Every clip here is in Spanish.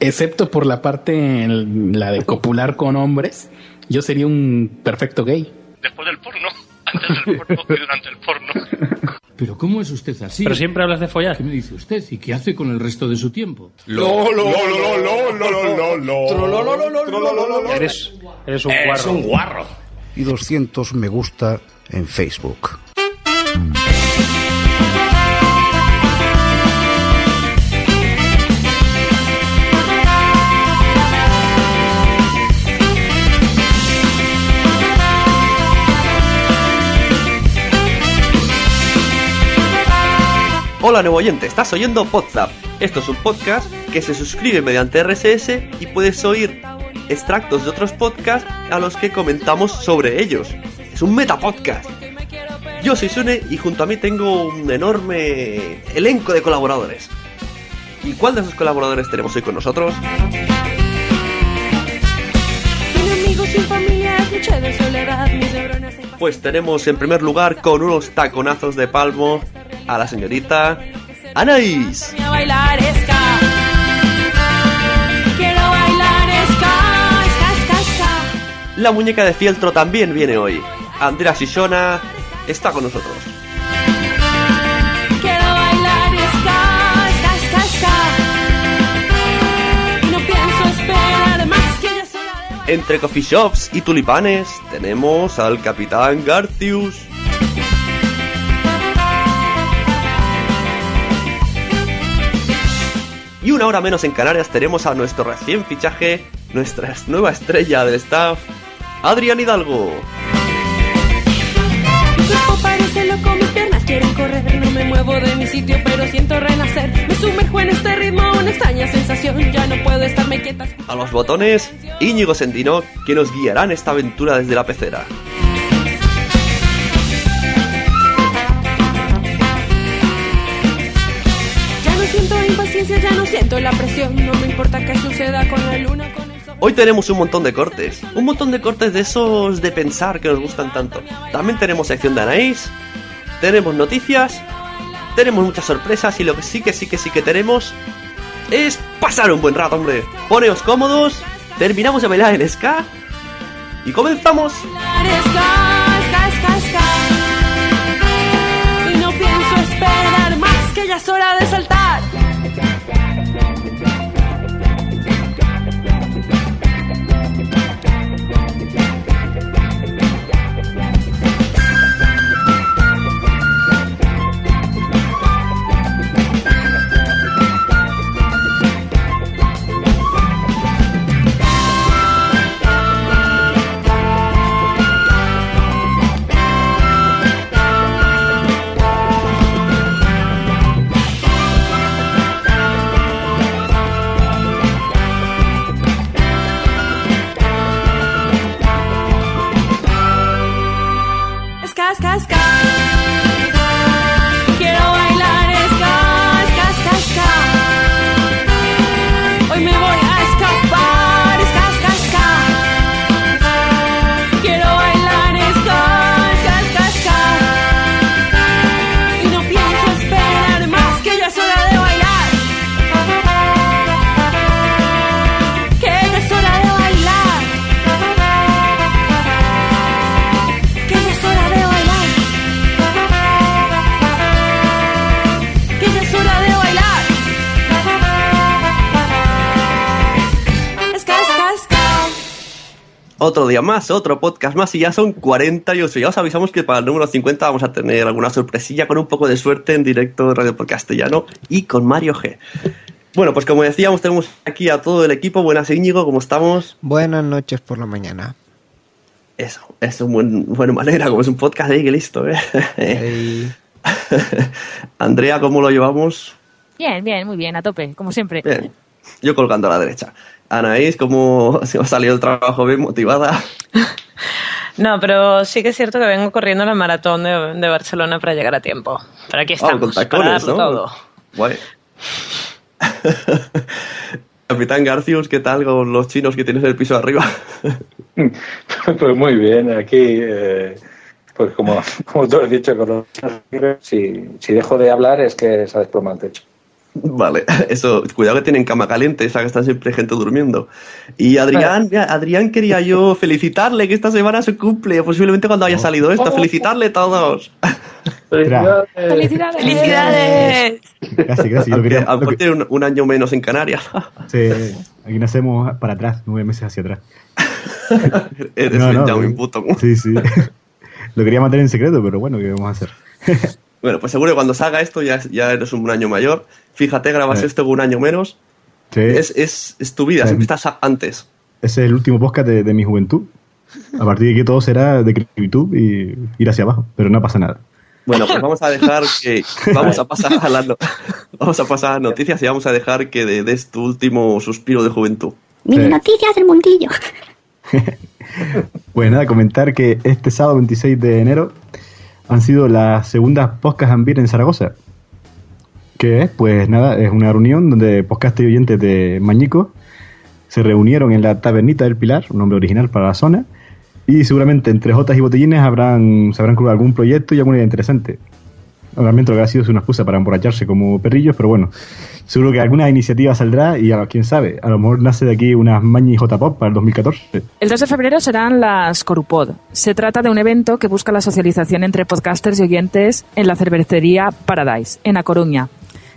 Excepto por la parte, la de copular con hombres, yo sería un perfecto gay. Después del porno, antes del porno y durante el porno. Pero ¿cómo es usted así? Pero siempre hablas de follar. ¿Qué me dice usted? ¿Y qué hace con el resto de su tiempo? Lo, lo, lo, lo, lo, lo, lo. Eres, eres un guarro. un guarro. y 200 me gusta en Facebook. Hola nuevo oyente, estás oyendo Podzap. Esto es un podcast que se suscribe mediante RSS y puedes oír extractos de otros podcasts a los que comentamos sobre ellos. Es un metapodcast. Yo soy Sune y junto a mí tengo un enorme elenco de colaboradores. ¿Y cuál de esos colaboradores tenemos hoy con nosotros? Amigos, mis neuronas Pues tenemos en primer lugar con unos taconazos de palmo a la señorita Anaís. La muñeca de fieltro también viene hoy. Andrea Sisona está con nosotros. Entre coffee shops y tulipanes tenemos al capitán Garcius. Y una hora menos en Canarias tenemos a nuestro recién fichaje, nuestra nueva estrella del staff, Adrián Hidalgo. Mi cuerpo parece loco, mis piernas quieren correr. No me muevo de mi sitio, pero siento renacer. Me sumerjo en este ritmo, una extraña sensación. Ya no puedo estarme quieta. A los botones, Íñigo Sendino, que nos guiará en esta aventura desde la pecera. Ya no siento impaciencia, ya no siento la presión. No me importa qué suceda con la luna, con el sol. Hoy tenemos un montón de cortes, un montón de cortes de esos de pensar que nos gustan tanto. También tenemos sección de Anaís, tenemos noticias, tenemos muchas sorpresas y lo que sí que sí que sí que tenemos es pasar un buen rato, hombre. Poneos cómodos, terminamos de bailar en ska y comenzamos. Y no pienso esperar más que ya es hora de saltar. Otro día más, otro podcast más y ya son 48. Ya os avisamos que para el número 50 vamos a tener alguna sorpresilla con un poco de suerte en directo de Radio por Castellano y con Mario G. Bueno, pues como decíamos, tenemos aquí a todo el equipo. Buenas, Íñigo, ¿cómo estamos? Buenas noches por la mañana. Eso, es una buen, buena manera, como es un podcast ahí, que listo, ¿eh? Andrea, ¿cómo lo llevamos? Bien, bien, muy bien, a tope, como siempre. Bien. Yo colgando a la derecha. Anaís, ¿cómo se ha salido el trabajo bien motivada? No, pero sí que es cierto que vengo corriendo la maratón de, de Barcelona para llegar a tiempo. Pero aquí estamos, con para tacones, todo. Guay. Capitán Garcius, ¿qué tal con los chinos que tienes en el piso arriba? Pues muy bien, aquí, eh, pues como, como tú has dicho, con los si, si dejo de hablar es que se ha desplomado el techo. Vale, eso, cuidado que tienen cama caliente, esa que está siempre gente durmiendo. Y Adrián, mira, Adrián quería yo felicitarle que esta semana su cumple, posiblemente cuando haya salido esto, felicitarle todos. Felicidades. ¡Felicidades! ¡Felicidades! Casi, casi. Lo Aunque quería, a lo lo mejor que- tiene un, un año menos en Canarias. sí, aquí nacemos para atrás, nueve meses hacia atrás. Eres No, no, no. Button. Sí, sí. Lo quería mantener en secreto, pero bueno, ¿qué vamos a hacer? Bueno, pues seguro que cuando salga esto ya, ya eres un año mayor. Fíjate, grabas Eh. esto con un año menos. Sí, Es, es, es tu vida, Eh. siempre estás antes. Ese es el último podcast de, de mi juventud. A partir de aquí todo será de YouTube y ir hacia abajo, pero no pasa nada. Bueno, pues vamos a dejar que. Vamos a pasar a las, no- vamos a pasar a noticias y vamos a dejar que de- des tu último suspiro de juventud. Sí. noticias del mundillo. Pues nada, comentar que este sábado 26 de enero han sido las segundas podcast Ambir en Zaragoza. Que es, pues nada, es una reunión donde podcast y oyentes de Mañico se reunieron en la Tabernita del Pilar, un nombre original para la zona, y seguramente entre jotas y botellines habrán, se habrán cruzado algún proyecto y alguna idea interesante. Realmente lo que ha sido es una excusa para emborracharse como perrillos, pero bueno, seguro que alguna iniciativa saldrá y a, quién sabe, a lo mejor nace de aquí unas Mañi J-Pop para el 2014. El 2 de febrero serán las Corupod. Se trata de un evento que busca la socialización entre podcasters y oyentes en la cervecería Paradise, en A Coruña.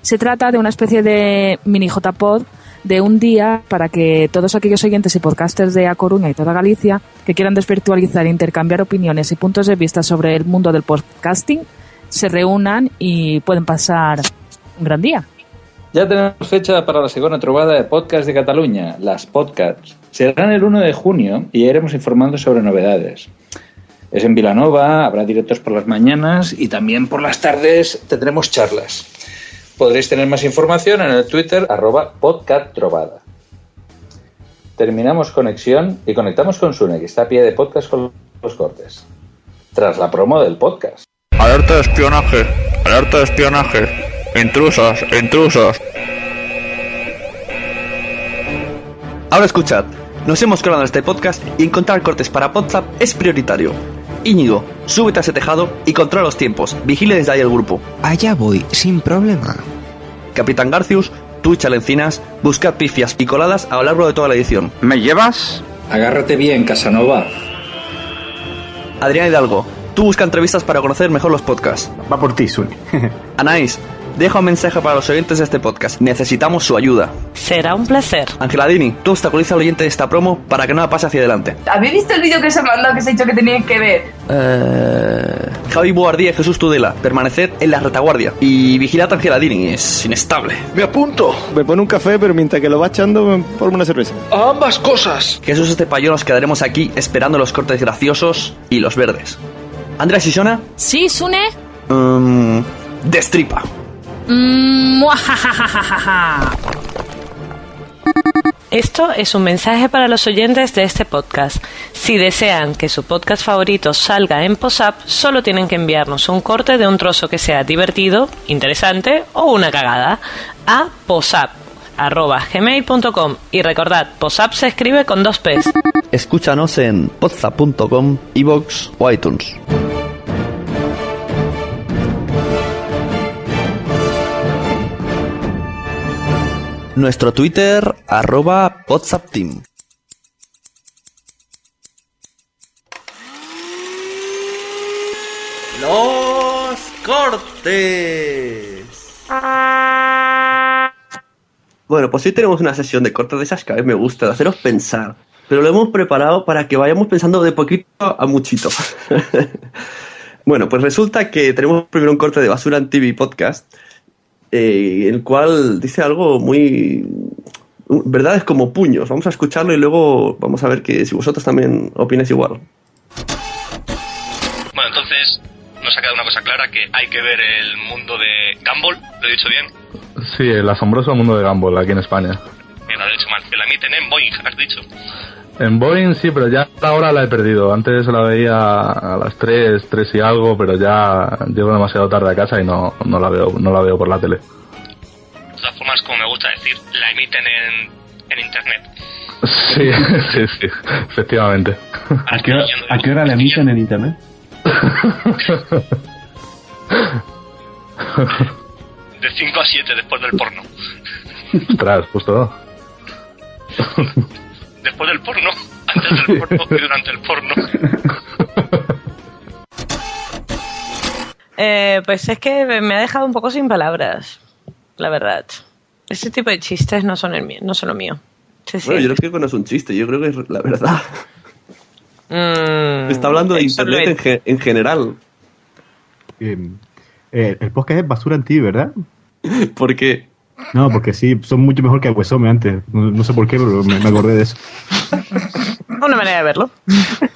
Se trata de una especie de mini JPod de un día para que todos aquellos oyentes y podcasters de A Coruña y toda Galicia que quieran desvirtualizar e intercambiar opiniones y puntos de vista sobre el mundo del podcasting se reúnan y pueden pasar un gran día. Ya tenemos fecha para la segunda trovada de podcast de Cataluña, las podcasts. Serán el 1 de junio y iremos informando sobre novedades. Es en Vilanova, habrá directos por las mañanas y también por las tardes tendremos charlas. Podréis tener más información en el Twitter arroba podcasttrovada. Terminamos conexión y conectamos con Sune, que está a pie de podcast con los cortes. Tras la promo del podcast. Alerta de espionaje, alerta de espionaje. Intrusas, intrusas. Ahora escuchad, nos hemos colado en este podcast y encontrar cortes para WhatsApp es prioritario. Íñigo, súbete a ese tejado y controla los tiempos. Vigile desde ahí el grupo. Allá voy, sin problema. Capitán Garcius, tú y Chalencinas, buscad pifias y coladas a lo largo de toda la edición. ¿Me llevas? Agárrate bien, Casanova. Adrián Hidalgo, tú busca entrevistas para conocer mejor los podcasts. Va por ti, Sune. Anaís, deja un mensaje para los oyentes de este podcast. Necesitamos su ayuda. Será un placer. Angeladini, tú obstaculiza al oyente de esta promo para que nada pase hacia adelante. ¿Habéis visto el vídeo que os he mandado que os he dicho que teníais que ver? Eh... Javi Boardía y Jesús Tudela, permaneced en la retaguardia. Y vigilad a Angeladini, es inestable. Me apunto. Me pone un café, pero mientras que lo va echando, me pongo una cerveza. Ambas cosas. Jesús Estepayón nos quedaremos aquí esperando los cortes graciosos y los verdes. Andrea Sisona, Sí, Sune. mm, destripa. Mm, muajajajajaja. Esto es un mensaje para los oyentes de este podcast. Si desean que su podcast favorito salga en POSAP, solo tienen que enviarnos un corte de un trozo que sea divertido, interesante o una cagada a posap.gmail.com y recordad, POSAP se escribe con dos P's. Escúchanos en podzap.com, iVoox o iTunes. Nuestro Twitter, arroba WhatsAppTeam. Los cortes. Bueno, pues hoy tenemos una sesión de cortes de esas que a mí me gusta, de haceros pensar. Pero lo hemos preparado para que vayamos pensando de poquito a muchito. bueno, pues resulta que tenemos primero un corte de Basura en TV Podcast, eh, el cual dice algo muy... Verdades como puños. Vamos a escucharlo y luego vamos a ver que si vosotros también opináis igual. Bueno, entonces nos ha quedado una cosa clara que hay que ver el mundo de Gumball, ¿lo he dicho bien? Sí, el asombroso mundo de Gumball aquí en España. Mira, lo he dicho mal. La emiten en Boeing, has dicho. En Boeing sí, pero ya ahora la he perdido. Antes la veía a las 3, 3 y algo, pero ya llego demasiado tarde a casa y no, no, la, veo, no la veo por la tele. De todas formas, como me gusta decir, la emiten en, en internet. Sí, sí, sí, efectivamente. ¿A qué, hora, ¿A qué hora la emiten en internet? De 5 a 7 después del porno. Ostras, justo. después del porno, antes del porno y durante el porno. Eh, pues es que me ha dejado un poco sin palabras, la verdad. ese tipo de chistes no son, el mío, no son lo mío. Bueno, yo creo que no es un chiste, yo creo que es la verdad. Mm, Está hablando de Internet en, general. Em, eh, el podcast es basura en ti, ¿verdad? ¿Por qué? No, porque sí, son mucho mejor que Aguesome antes. No, sé por qué, pero me, me acordé de eso. Una manera de verlo.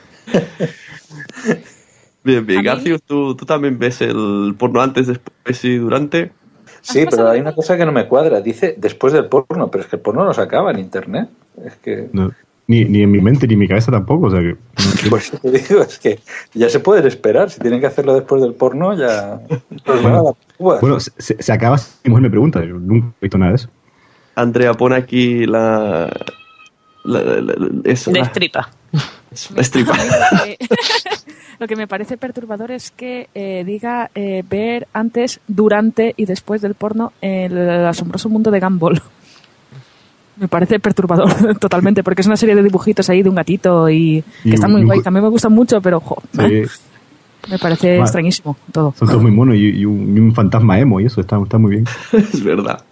Bien, bien. Garcius, ¿tú, ¿tú, también ves el porno antes, después y durante? Sí, pero hay una cosa que no me cuadra. Dice después del porno, pero es que el porno no se acaba en Internet. Es que ni, ni en mi mente ni en mi cabeza tampoco. O sea que... Pues te digo, es que ya se pueden esperar. Si tienen que hacerlo después del porno, ya. Pues bueno, se, se acaba. Mi mujer me pregunta, yo nunca he visto nada de eso. Andrea, pone aquí la. la, la Lo que me parece perturbador es que eh, diga eh, ver antes, durante y después del porno el asombroso mundo de Gumball me parece perturbador totalmente, porque es una serie de dibujitos ahí de un gatito y que están muy guays. También me gustan mucho, pero ojo me parece vale. extrañísimo todo. Son todos muy monos y, y, un, fantasma emo y eso está, está muy bien. es verdad.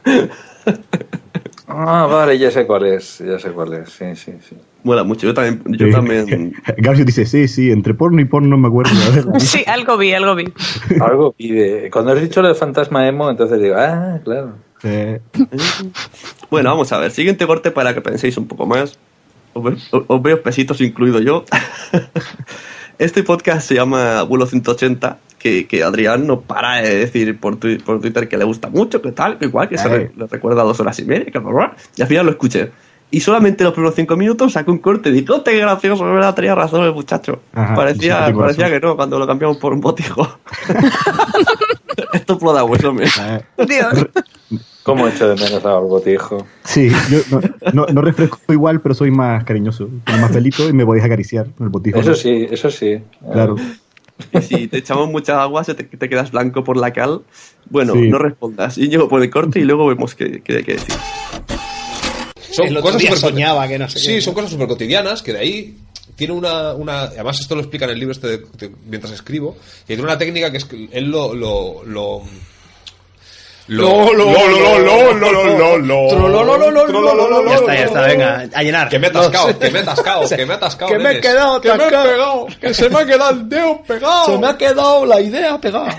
ah, vale, ya sé cuál es, ya sé cuál es, sí, sí, sí. Mola mucho, yo también... Yo sí. también... Garcio dice, sí, sí, entre porno y porno no me acuerdo. sí, algo vi, algo vi. algo vi. De, cuando has dicho lo de fantasma emo, entonces digo, ah, claro. Bueno, vamos a ver. Siguiente corte para que penséis un poco más. Os, veo pesitos incluido yo. este podcast se llama Abuelo 180. Que, que, Adrián no para de decir por, tu, por, Twitter que le gusta mucho, que tal, que igual, que se le recuerda dos horas y media, que bla, y al final lo escuché. Y solamente los primeros cinco minutos sacó un corte y dije, ¡oh, qué gracioso! verdad, tenía razón el muchacho. Parecía parecía que no, cuando lo cambiamos por un botijo. Esto es ploda hueso, eh. Dios. ¿Cómo echo de menos a Botijo? Sí, yo no, no, refresco igual, pero soy más cariñoso, más pelito y me podéis acariciar con el botijo. Eso sí, eso sí. Claro. Si te echamos mucha agua, se te, quedas blanco por la cal. Bueno, no respondas. Y llego por el corte y luego vemos qué, qué hay que decir. Son cosas día super soñaba que no sé Sí, son cosas súper cotidianas que de ahí tiene una, una, Además, esto lo explica en el libro este mientras escribo. Que tiene una técnica que es, él lo, lo, lo lo, lo, lo, lo, lo, lo, lo, Ya está, ya está, venga, a llenar. Que me he atascado, que me he atascado, que me he atascado. Que me he quedado atascado. Que se me ha quedado el dedo pegado. Se me ha quedado la idea pegada.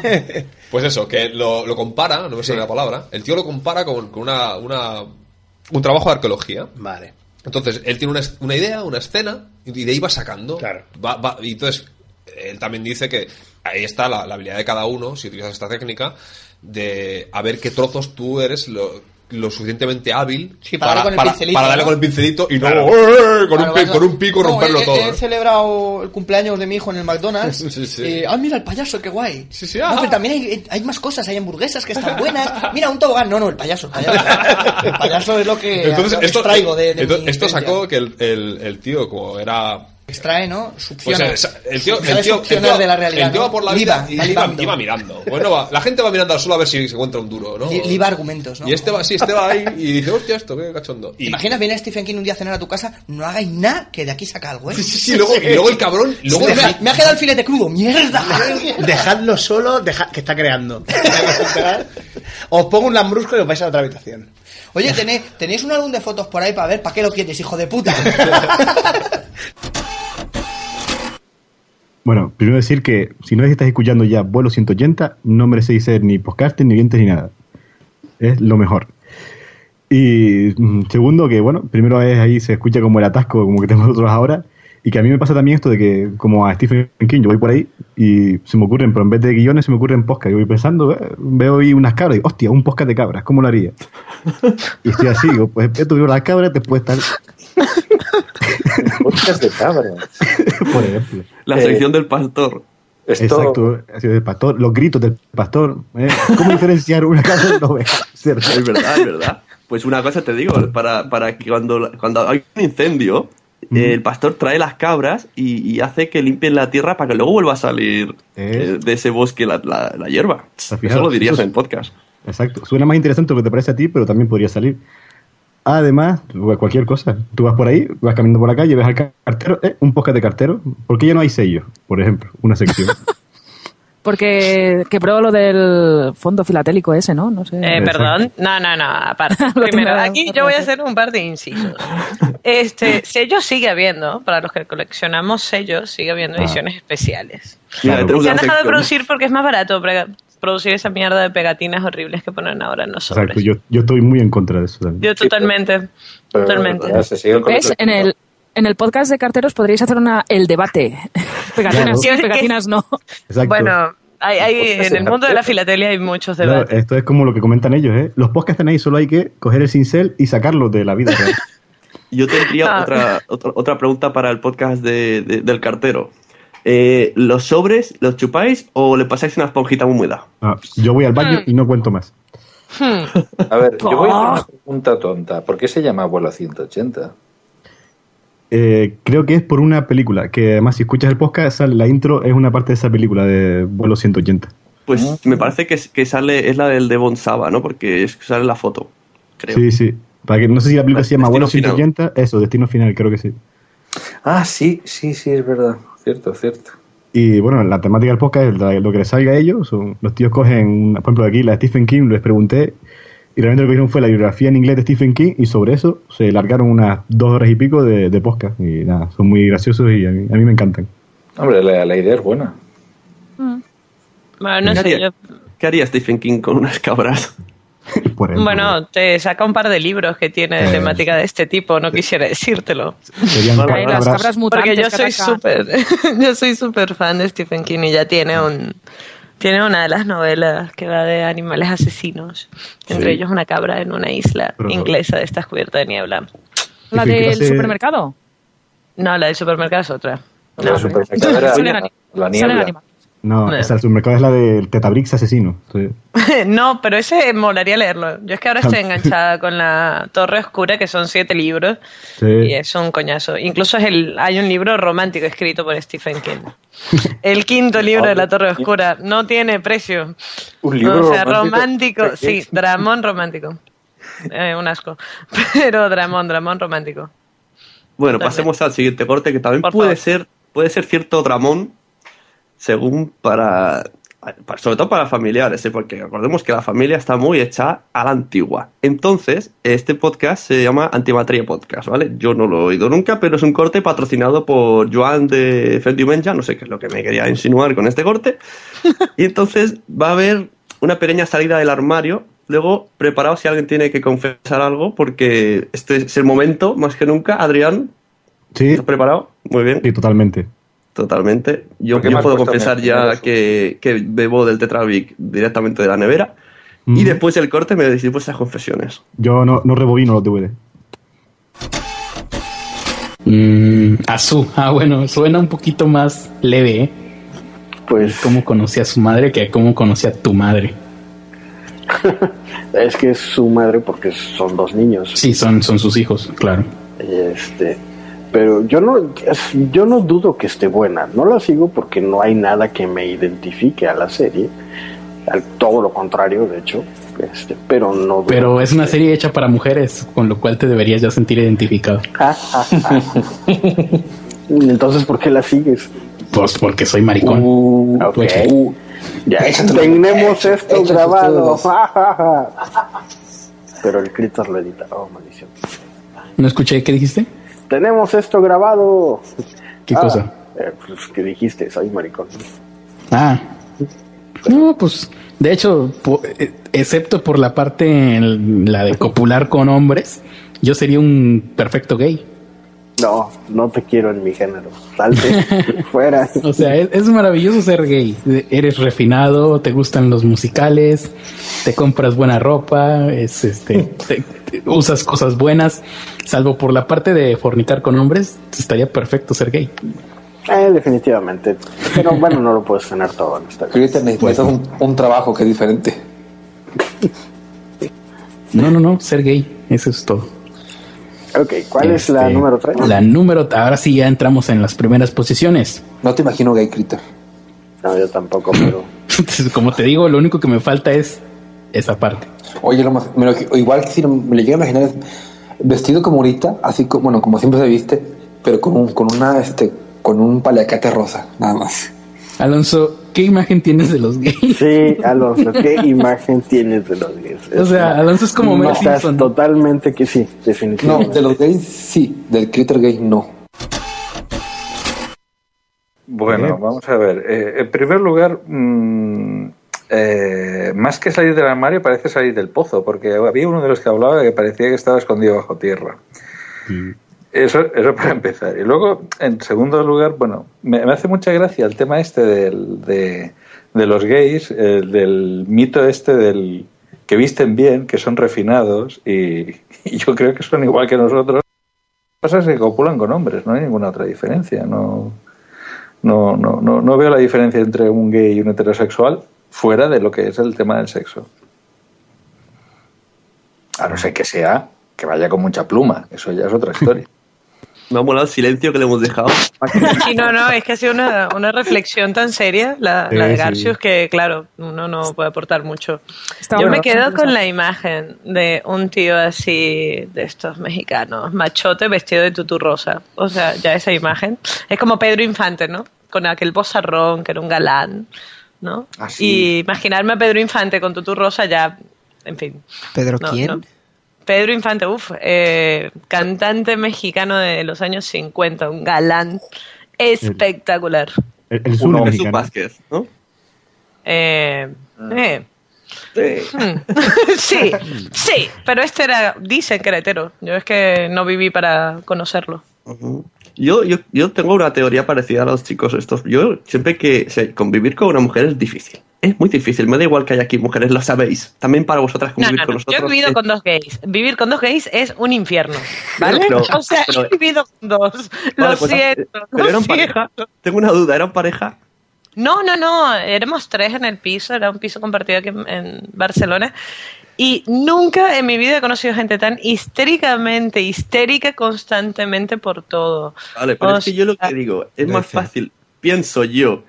Pues eso, que lo, lo compara, no me sale la palabra, el tío lo compara con, con una, una, un trabajo de arqueología. Vale. Entonces, él tiene una, una idea, una escena, y de ahí va sacando. Claro. Va, va, y entonces, él también dice que ahí está la, la habilidad de cada uno, si utilizas esta técnica, de a ver qué trozos tú eres lo, lo suficientemente hábil para darle con el pincelito, para darle con el pincelito y Claro. no ¡eh! con, Claro, un, con un pico No, romperlo he, todo. He, ¿no? celebrado el cumpleaños de mi hijo en el McDonald's. Sí, sí. y, ah, mira el payaso, qué guay. Sí, sí, No, ah. pero también hay, hay más cosas, hay hamburguesas que están buenas. Mira, un tobogán. No, no, el payaso, el payaso. El payaso es lo que, Entonces, lo que esto, extraigo de, de entonces, esto sacó que el, el, el tío, como era Extrae, ¿no? Pues Succiona. el, el tío, Sabe el tío, el succionar tío- de la realidad. el tío ¿no? va por la Liba, vida y iba, iba mirando. Bueno, va, la gente va mirando al suelo a ver si se encuentra un duro, ¿no? Li- liba argumentos, ¿no? Y este va, sí, este va ahí y dice, hostia, esto, qué cachondo. ¿Te Y, imaginas viene Stephen King un día a cenar a tu casa? No hagáis nada que de aquí saca algo, ¿eh? Sí, sí, sí, luego- y luego el cabrón- luego me, el- ha, me ha quedado el filete crudo. ¡Mierda! Dejadlo solo, deja- que está creando. os pongo un lambrusco y os vais a la otra habitación. Oye, ¿tenéis, ¿tenéis un álbum de fotos por ahí para ver? ¿Para qué lo quieres, hijo de puta? Bueno, primero decir que si no estás escuchando ya vuelo 180, no merecéis ser ni podcaster, ni oyentes, ni nada. Es lo mejor. Y mm, segundo, que bueno, primero es ahí se escucha como el atasco, como que tenemos nosotros ahora. Y que a mí me pasa también esto de que, como a Stephen King, yo voy por ahí y se me ocurren, pero en vez de guiones se me ocurren podcast. Yo voy pensando, eh, veo ahí unas cabras y, hostia, un podcast de cabras, ¿cómo lo haría? Y estoy así, digo, pues esto veo las cabras, después tal. Podcast de cabras. Por ejemplo. La Eh, sección del pastor. Exacto, ha sido del pastor, los gritos del pastor. ¿eh? ¿Cómo diferenciar una cabra de una oveja? ¿Cierto? Es verdad, es verdad. Pues una cosa te digo, para, para que cuando, cuando hay un incendio, eh, el pastor trae las cabras y, y hace que limpien la tierra para que luego vuelva a salir eh, de ese bosque la, la, la hierba. fijado? Eso lo dirías Eso es- en podcast. Exacto. Suena más interesante lo que te parece a ti, pero también podría salir. Además, cualquier cosa. Tú vas por ahí, vas caminando por la calle, ves al cartero, eh, un podcast de cartero. ¿Por qué ya no hay sellos? Por ejemplo, una sección. Porque quebró lo del fondo filatélico ese, ¿no? No sé. Eh, perdón, no, no, no, aparte. Primero, aquí yo voy a hacer un par de incisos. Este, sellos sigue habiendo, para los que coleccionamos sellos, sigue habiendo Ah. ediciones especiales. Claro. Se han dejado de producir porque es más barato producir esa mierda de pegatinas horribles que ponen ahora en los sobres. Exacto, yo, yo estoy muy en contra de eso también. Yo totalmente, totalmente. ¿Ves? En el, en el podcast de carteros podríais hacer una el debate. Pegatinas Claro. sí, pegatinas no. Exacto. Bueno, hay, hay- en el mundo de la filatelia hay muchos Claro, debates. esto es como lo que comentan ellos, ¿eh? Los podcasts ahí, solo hay que coger el cincel y sacarlos de la vida real. Yo tendría Ah. otra, otra, otra pregunta para el podcast de, de- del cartero. Eh, ¿Los sobres los chupáis o le pasáis una esponjita húmeda? Ah, yo voy al baño Hmm. y no cuento más. A ver, yo voy a hacer Ah. una pregunta tonta. ¿Por qué se llama Abuelo 180? Eh, creo que es por una película, que además si escuchas el podcast, sale- la intro es una parte de esa película de Vuelo 180. Pues me parece que, que sale, es la del Devon Saba, ¿no? Porque es, sale la foto, creo. Sí, sí. Para que, no sé si la película se llama Vuelo Final. 180, eso, Destino Final, creo que sí. Ah, sí, sí, sí, es verdad. Cierto, cierto. Y bueno, la temática del podcast es la- lo que les salga a ellos. son- los tíos cogen, por ejemplo, aquí la de Stephen King, les pregunté, y realmente lo que hicieron fue la biografía en inglés de Stephen King, y sobre eso se largaron unas dos horas y pico de, de podcast. Y nada, son muy graciosos y a mí, a mí me encantan. Hombre, la, la idea es buena. Bueno, no ¿Qué, sé, haría, yo- qué haría Stephen King con unas cabras? Por ejemplo, Bueno, te saca un par de libros que tiene Eh. temática de este tipo, no quisiera decírtelo. las cabras mutantes. Porque yo soy súper, yo soy súper fan de Stephen King y ya tiene un, tiene una de las novelas que va de animales asesinos, entre Sí. ellos una cabra en una isla Pero- inglesa de estas cubierta de niebla. La del hace- supermercado. No, la del supermercado es otra. La supermercado era la niebla. No, Eh. esa del supermercado es la del Tetabrix asesino. Sí. no, pero ese molaría leerlo. Yo es que ahora estoy enganchada con la Torre Oscura, que son siete libros, Sí. y es un coñazo. Incluso es el, hay un libro romántico escrito por Stephen King. El quinto libro de la Torre Oscura no tiene precio. Un libro o sea, romántico. romántico, sí, dramón romántico. Eh, un asco. Pero dramón, dramón romántico. Bueno, pasemos al siguiente corte, que también Por puede favor. ser, puede ser cierto dramón, según para, sobre todo para familiares, ¿eh? porque recordemos que la familia está muy hecha a la antigua. Entonces, este podcast se llama Antimateria Podcast, ¿vale? Yo no lo he oído nunca, pero es un corte patrocinado por Joan de Fendimenja, no sé qué es lo que me quería insinuar con este corte. Y entonces va a haber una pequeña salida del armario. Luego, preparaos si alguien tiene que confesar algo, porque este es el momento, más que nunca. Adrián, Sí, ¿estás preparado? Muy bien, sí, totalmente. Totalmente. Yo, ¿Por qué yo puedo confesar ya que, que bebo del Tetrabric directamente de la nevera. Y después del corte me decís vuestras confesiones. Yo no, no rebobino los DVD. Mm, Azú. Ah, bueno, suena un poquito más leve, ¿eh? Pues Cómo conocí a su madre que cómo conocí a tu madre. es que es su madre porque son dos niños. Sí, son, son sus hijos, claro. Este, pero yo no, yo no dudo que esté buena. No la sigo porque no hay nada que me identifique a la serie. Al, todo lo contrario, de hecho. Este, pero no dudo Pero es una serie hecha para mujeres, con lo cual te deberías ya sentir identificado. Entonces, ¿por qué la sigues? Pues porque soy maricón. Uh. Pues, Ya Échatelo. tenemos esto Échate grabado. Pero el Critter lo edita. Oh, maldición. No escuché, ¿qué dijiste? Tenemos esto grabado. ¿Qué Ah, cosa? eh, pues que dijiste, soy maricón. Ah. No, pues, de hecho, po- eh, excepto por la parte la de copular con hombres, yo sería un perfecto gay. No, no te quiero en mi género. Salte fuera. O sea, es, es maravilloso ser gay. Eres refinado, te gustan los musicales, te compras buena ropa, es este, te- te- usas cosas buenas, salvo por la parte de fornicar con hombres, estaría perfecto ser gay. Eh, definitivamente. Pero bueno, no lo puedes tener todo en esta vida. Necesitas un, un trabajo que es diferente. No, no, no, ser gay, eso es todo. Ok, ¿cuál es la Este, número 3? La número, ahora sí ya entramos en las primeras posiciones. No te imagino gay, Critter. No, yo tampoco, pero... Como te digo, lo único que me falta es esa parte. Oye, lo más- me lo- igual que si no- me lo llego a imaginar es vestido como ahorita, así como, bueno, como siempre se viste, pero con un, con una, este, con un paliacate rosa, nada más. Alonso, ¿qué imagen tienes de los gays? Sí, Alonso, ¿qué imagen tienes de los gays? O sea, Alonso es como no, Mel estás totalmente que sí, No, definitivamente. de los gays sí, del Critter gay no. Bueno, vamos a ver. Eh, en primer lugar, mm, eh, más que salir del armario, parece salir del pozo, porque había uno de los que hablaba que parecía que estaba escondido bajo tierra. Eso, eso para empezar. Y luego, en segundo lugar, bueno, me, me hace mucha gracia el tema este del, de, de los gays, el del mito este del que visten bien, que son refinados, y, y yo creo que son igual que nosotros. Lo que pasa es que copulan con hombres, no hay ninguna otra diferencia. No, no, no, no, no veo la diferencia entre un gay y un heterosexual fuera de lo que es el tema del sexo. A no ser que sea que vaya con mucha pluma, eso ya es otra historia. Me ha molado el silencio que le hemos dejado. Sí, no, no, es que ha sido una, una reflexión tan seria la, la de sí. Garcius que, claro, uno no puede aportar mucho. Está Yo bueno, me quedo con la imagen de un tío así, de estos mexicanos, machote vestido de tutú rosa. O sea, ya esa imagen. Es como Pedro Infante, ¿no? Con aquel bozarrón, que era un galán, ¿no? Ah, Y imaginarme a Pedro Infante con tutú rosa ya, en fin. ¿Pedro No, quién? no. Pedro Infante, uff, eh, cantante mexicano de los años 50, un galán espectacular. El, el sur mexicano. Vázquez, ¿no? Eh, eh. Hmm. sí, sí, pero este era, dicen que era hetero. Yo es que no viví para conocerlo. Yo, yo, yo tengo una teoría parecida a los chicos estos. Yo siempre que o sea, convivir con una mujer es difícil. Es muy difícil. Me da igual que haya aquí mujeres, lo sabéis. También para vosotras No, convivir no, con no. nosotros. Yo he vivido es- con dos gays. Vivir con dos gays es un infierno, ¿vale? Pero- o sea, pero- he vivido con dos. Vale, lo pues, siento. Pero lo eran siento. pareja. Tengo una duda, ¿eran pareja? No, no, no, éramos tres en el piso, era un piso compartido aquí en, en Barcelona. Y nunca en mi vida he conocido gente tan histéricamente, histérica constantemente por todo. Vale, pero O es que yo lo que digo, es más fácil, pienso yo,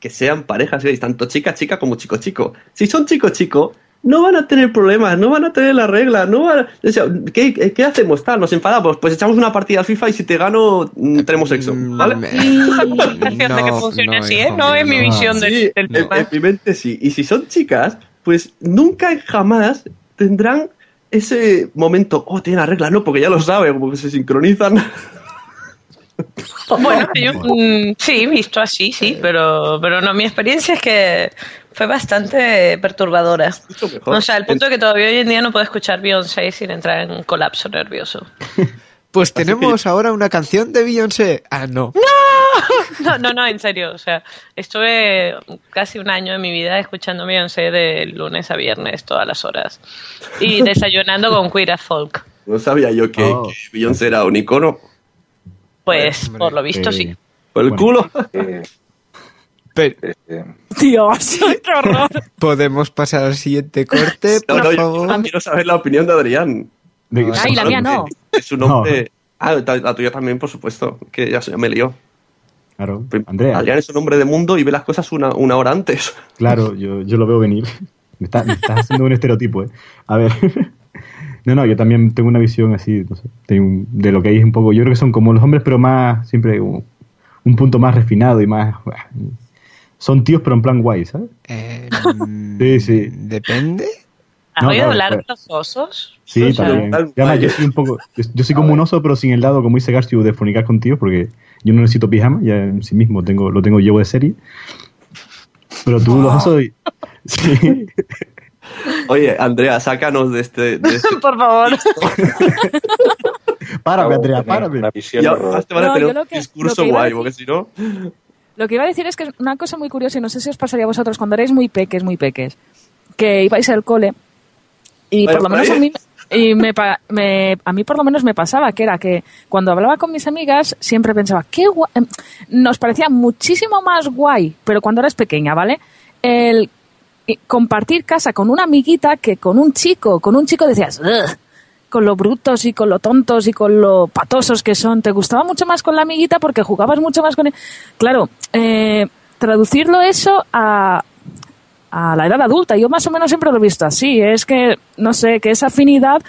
que sean parejas gays, tanto chica-chica como chico-chico. Si son chico-chico, no van a tener problemas, no van a tener la regla, no van a- o sea, ¿qué, qué hacemos? Tal, nos enfadamos, pues echamos una partida al FIFA y si te gano, mm, tenemos sexo, ¿vale? de que funcione así, ¿eh? No es mi visión del- Sí, del en, tema. en mi mente sí. Y si son chicas, pues nunca jamás tendrán ese momento, oh, tiene la regla, no, porque ya lo sabe, como que se sincronizan. Bueno, yo, mm, sí, visto así, sí, pero, pero no, mi experiencia es que fue bastante perturbadora. O sea, al punto de que todavía hoy en día no puedo escuchar Beyoncé sin entrar en un colapso nervioso. Pues tenemos ahora una canción de Beyoncé. Ah, no. No, no, no, en serio. O sea, estuve casi un año de mi vida escuchando Beyoncé de lunes a viernes, todas las horas. Y desayunando con Queer as Folk. No sabía yo que, Oh. que Beyoncé era un icono. Pues, por lo visto, sí. Por el culo. Dios, qué horror. Podemos pasar al siguiente corte, No, por no, yo favor. quiero saber la opinión de Adrián. Ay, la mía no. Es su nombre. Ah, la la tuya también, por supuesto. Que ya se me lió. Claro, Andrea. Adrián es un hombre de mundo y ve las cosas una, una hora antes. Claro, yo, yo lo veo venir. Me, está- me estás haciendo un estereotipo, ¿eh? A ver. No, no, yo también tengo una visión así, no sé, de, un- de lo que hay un poco. Yo creo que son como los hombres, pero más, siempre un, un punto más refinado y más. Son tíos, pero en plan guay, ¿sabes? Eh, Sí, sí. Depende. ¿Has No, oído claro, hablar claro. de los osos? Sí, O sea, también. Y además, yo soy un poco. Yo, yo soy como un oso, pero sin el lado, como dice Garcio, de fornicar con tíos, porque yo no necesito pijama, ya en sí mismo tengo, lo tengo llevo de serie. Pero tú, los osos. y- Sí. Oye, Andrea, sácanos de este. de este- Por favor. Párame, Andrea, párame. Ya, te van a No, tener yo lo un que- discurso lo que iba a guay, decir- porque si no... Lo que iba a decir es que es una cosa muy curiosa y no sé si os pasaría a vosotros cuando erais muy peques, muy peques, que ibais al cole y Vaya por lo menos a mí, y me, a mí por lo menos me pasaba que era que cuando hablaba con mis amigas siempre pensaba, qué guay, em, nos parecía muchísimo más guay, pero cuando eras pequeña, ¿vale? El compartir casa con una amiguita que con un chico, con un chico decías, con lo brutos y con lo tontos y con lo patosos que son. Te gustaba mucho más con la amiguita porque jugabas mucho más con él. Claro, eh, traducirlo eso a, a la edad adulta, yo más o menos siempre lo he visto así. Es que, no sé, que esa afinidad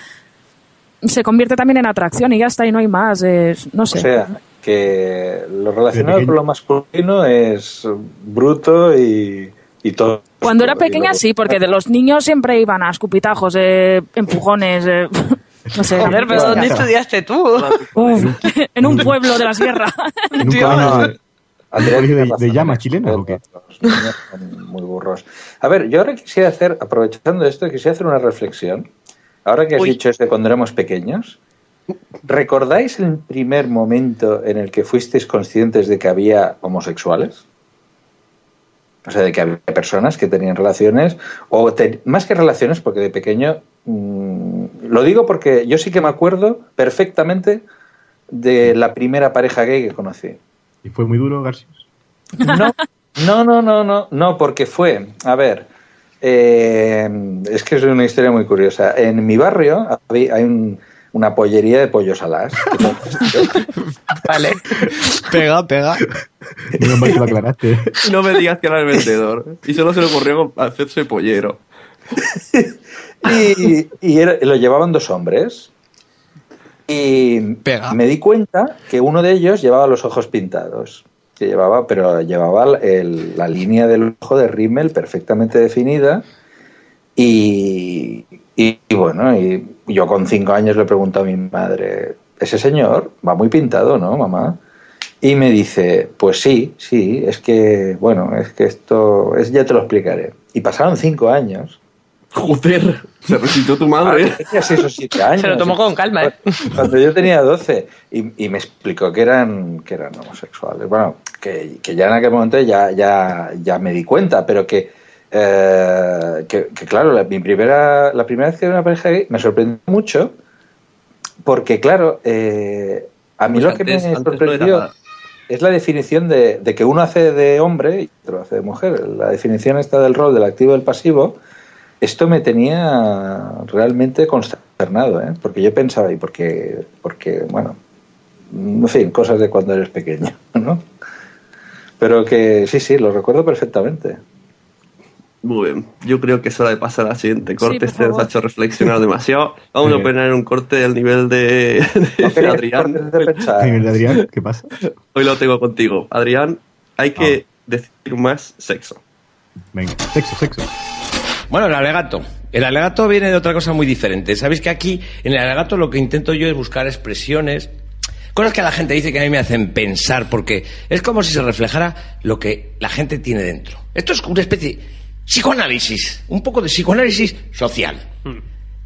se convierte también en atracción y ya está, y no hay más. es- no O sé. sea, que lo relacionado con lo masculino es bruto y, y todo. Cuando era pequeña luego- sí, porque de los niños siempre iban a escupitajos, eh, empujones, eh, no sé. Joder, pero ¿dónde estudiaste tú? Uf, en un pueblo de la sierra. ¿En un Tío. colegio, Andrea ¿Un colegio de- de ¿eh? chilenas o qué? Los niños son muy burros. A ver, yo ahora quisiera hacer, aprovechando esto, quisiera hacer una reflexión. Ahora que has Uy. dicho esto de cuando éramos pequeños, ¿recordáis el primer momento en el que fuisteis conscientes de que había homosexuales? O sea, de que había personas que tenían relaciones, o te- más que relaciones, porque de pequeño, mm, lo digo porque yo sí que me acuerdo perfectamente de la primera pareja gay que conocí. ¿Y fue muy duro, García? No, no, no, no, no, no, porque fue, a ver, eh, es que es una historia muy curiosa. En mi barrio hay un- una pollería de pollos alas. Vale. Pega, pega. Mal que lo aclaraste. No me digas que era el vendedor. Y solo se le ocurrió hacerse pollero. Y, y era- lo llevaban dos hombres. Y Pega. me di cuenta que uno de ellos llevaba los ojos pintados. Que llevaba, pero llevaba el- la línea del ojo de Rimmel perfectamente definida. Y, y- y bueno, y yo con cinco años le pregunto a mi madre, ese señor va muy pintado, ¿no, mamá? Y me dice, pues sí, sí, es que, bueno, es que esto, es, ya te lo explicaré. Y pasaron cinco años. Joder, se resintió tu madre. Seis o siete años. Se lo tomó con calma, ¿eh? Cuando yo tenía 12 y, y me explicó que eran, que eran homosexuales. Bueno, que, que ya en aquel momento ya, ya, ya me di cuenta, pero que, eh, que, que claro, la, mi primera, la primera vez que vi una pareja gay me sorprendió mucho porque, claro, eh, a mí Pues lo que me no sorprendió es la definición de, de que uno hace de hombre y otro hace de mujer. La definición esta del rol del activo y del pasivo, esto me tenía realmente consternado, ¿eh? porque yo pensaba, y porque, porque, bueno, en fin, cosas de cuando eres pequeño, ¿no? Pero que sí, sí, lo recuerdo perfectamente. Muy bien, yo creo que es hora de pasar al siguiente corte. este nos ha hecho reflexionar demasiado. Vamos a poner un corte del nivel de, de No quería Adrián. cortes de pensar. Ay, ¿verdad, Adrián? ¿Qué pasa? Hoy lo tengo contigo. Adrián, hay que decir más sexo. Venga, sexo, sexo. Bueno, el alegato. El alegato viene de otra cosa muy diferente. Sabéis que aquí, en el alegato, lo que intento yo es buscar expresiones, cosas que la gente dice que a mí me hacen pensar, porque es como si se reflejara lo que la gente tiene dentro. Esto es una especie psicoanálisis, un poco de psicoanálisis social.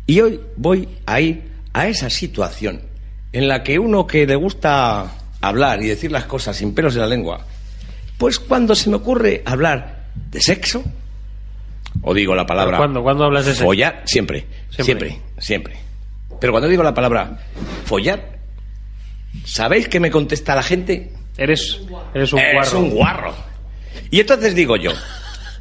Y hoy voy a ir a esa situación en la que uno que le gusta hablar y decir las cosas sin pelos en la lengua, pues cuando se me ocurre hablar de sexo, o digo la palabra ¿Cuándo? ¿Cuándo hablas de sexo? follar, siempre, Siempre. siempre, siempre, Pero cuando digo la palabra follar, ¿sabéis qué me contesta la gente? Eres, eres un Eres guarro. un guarro. Y entonces digo yo,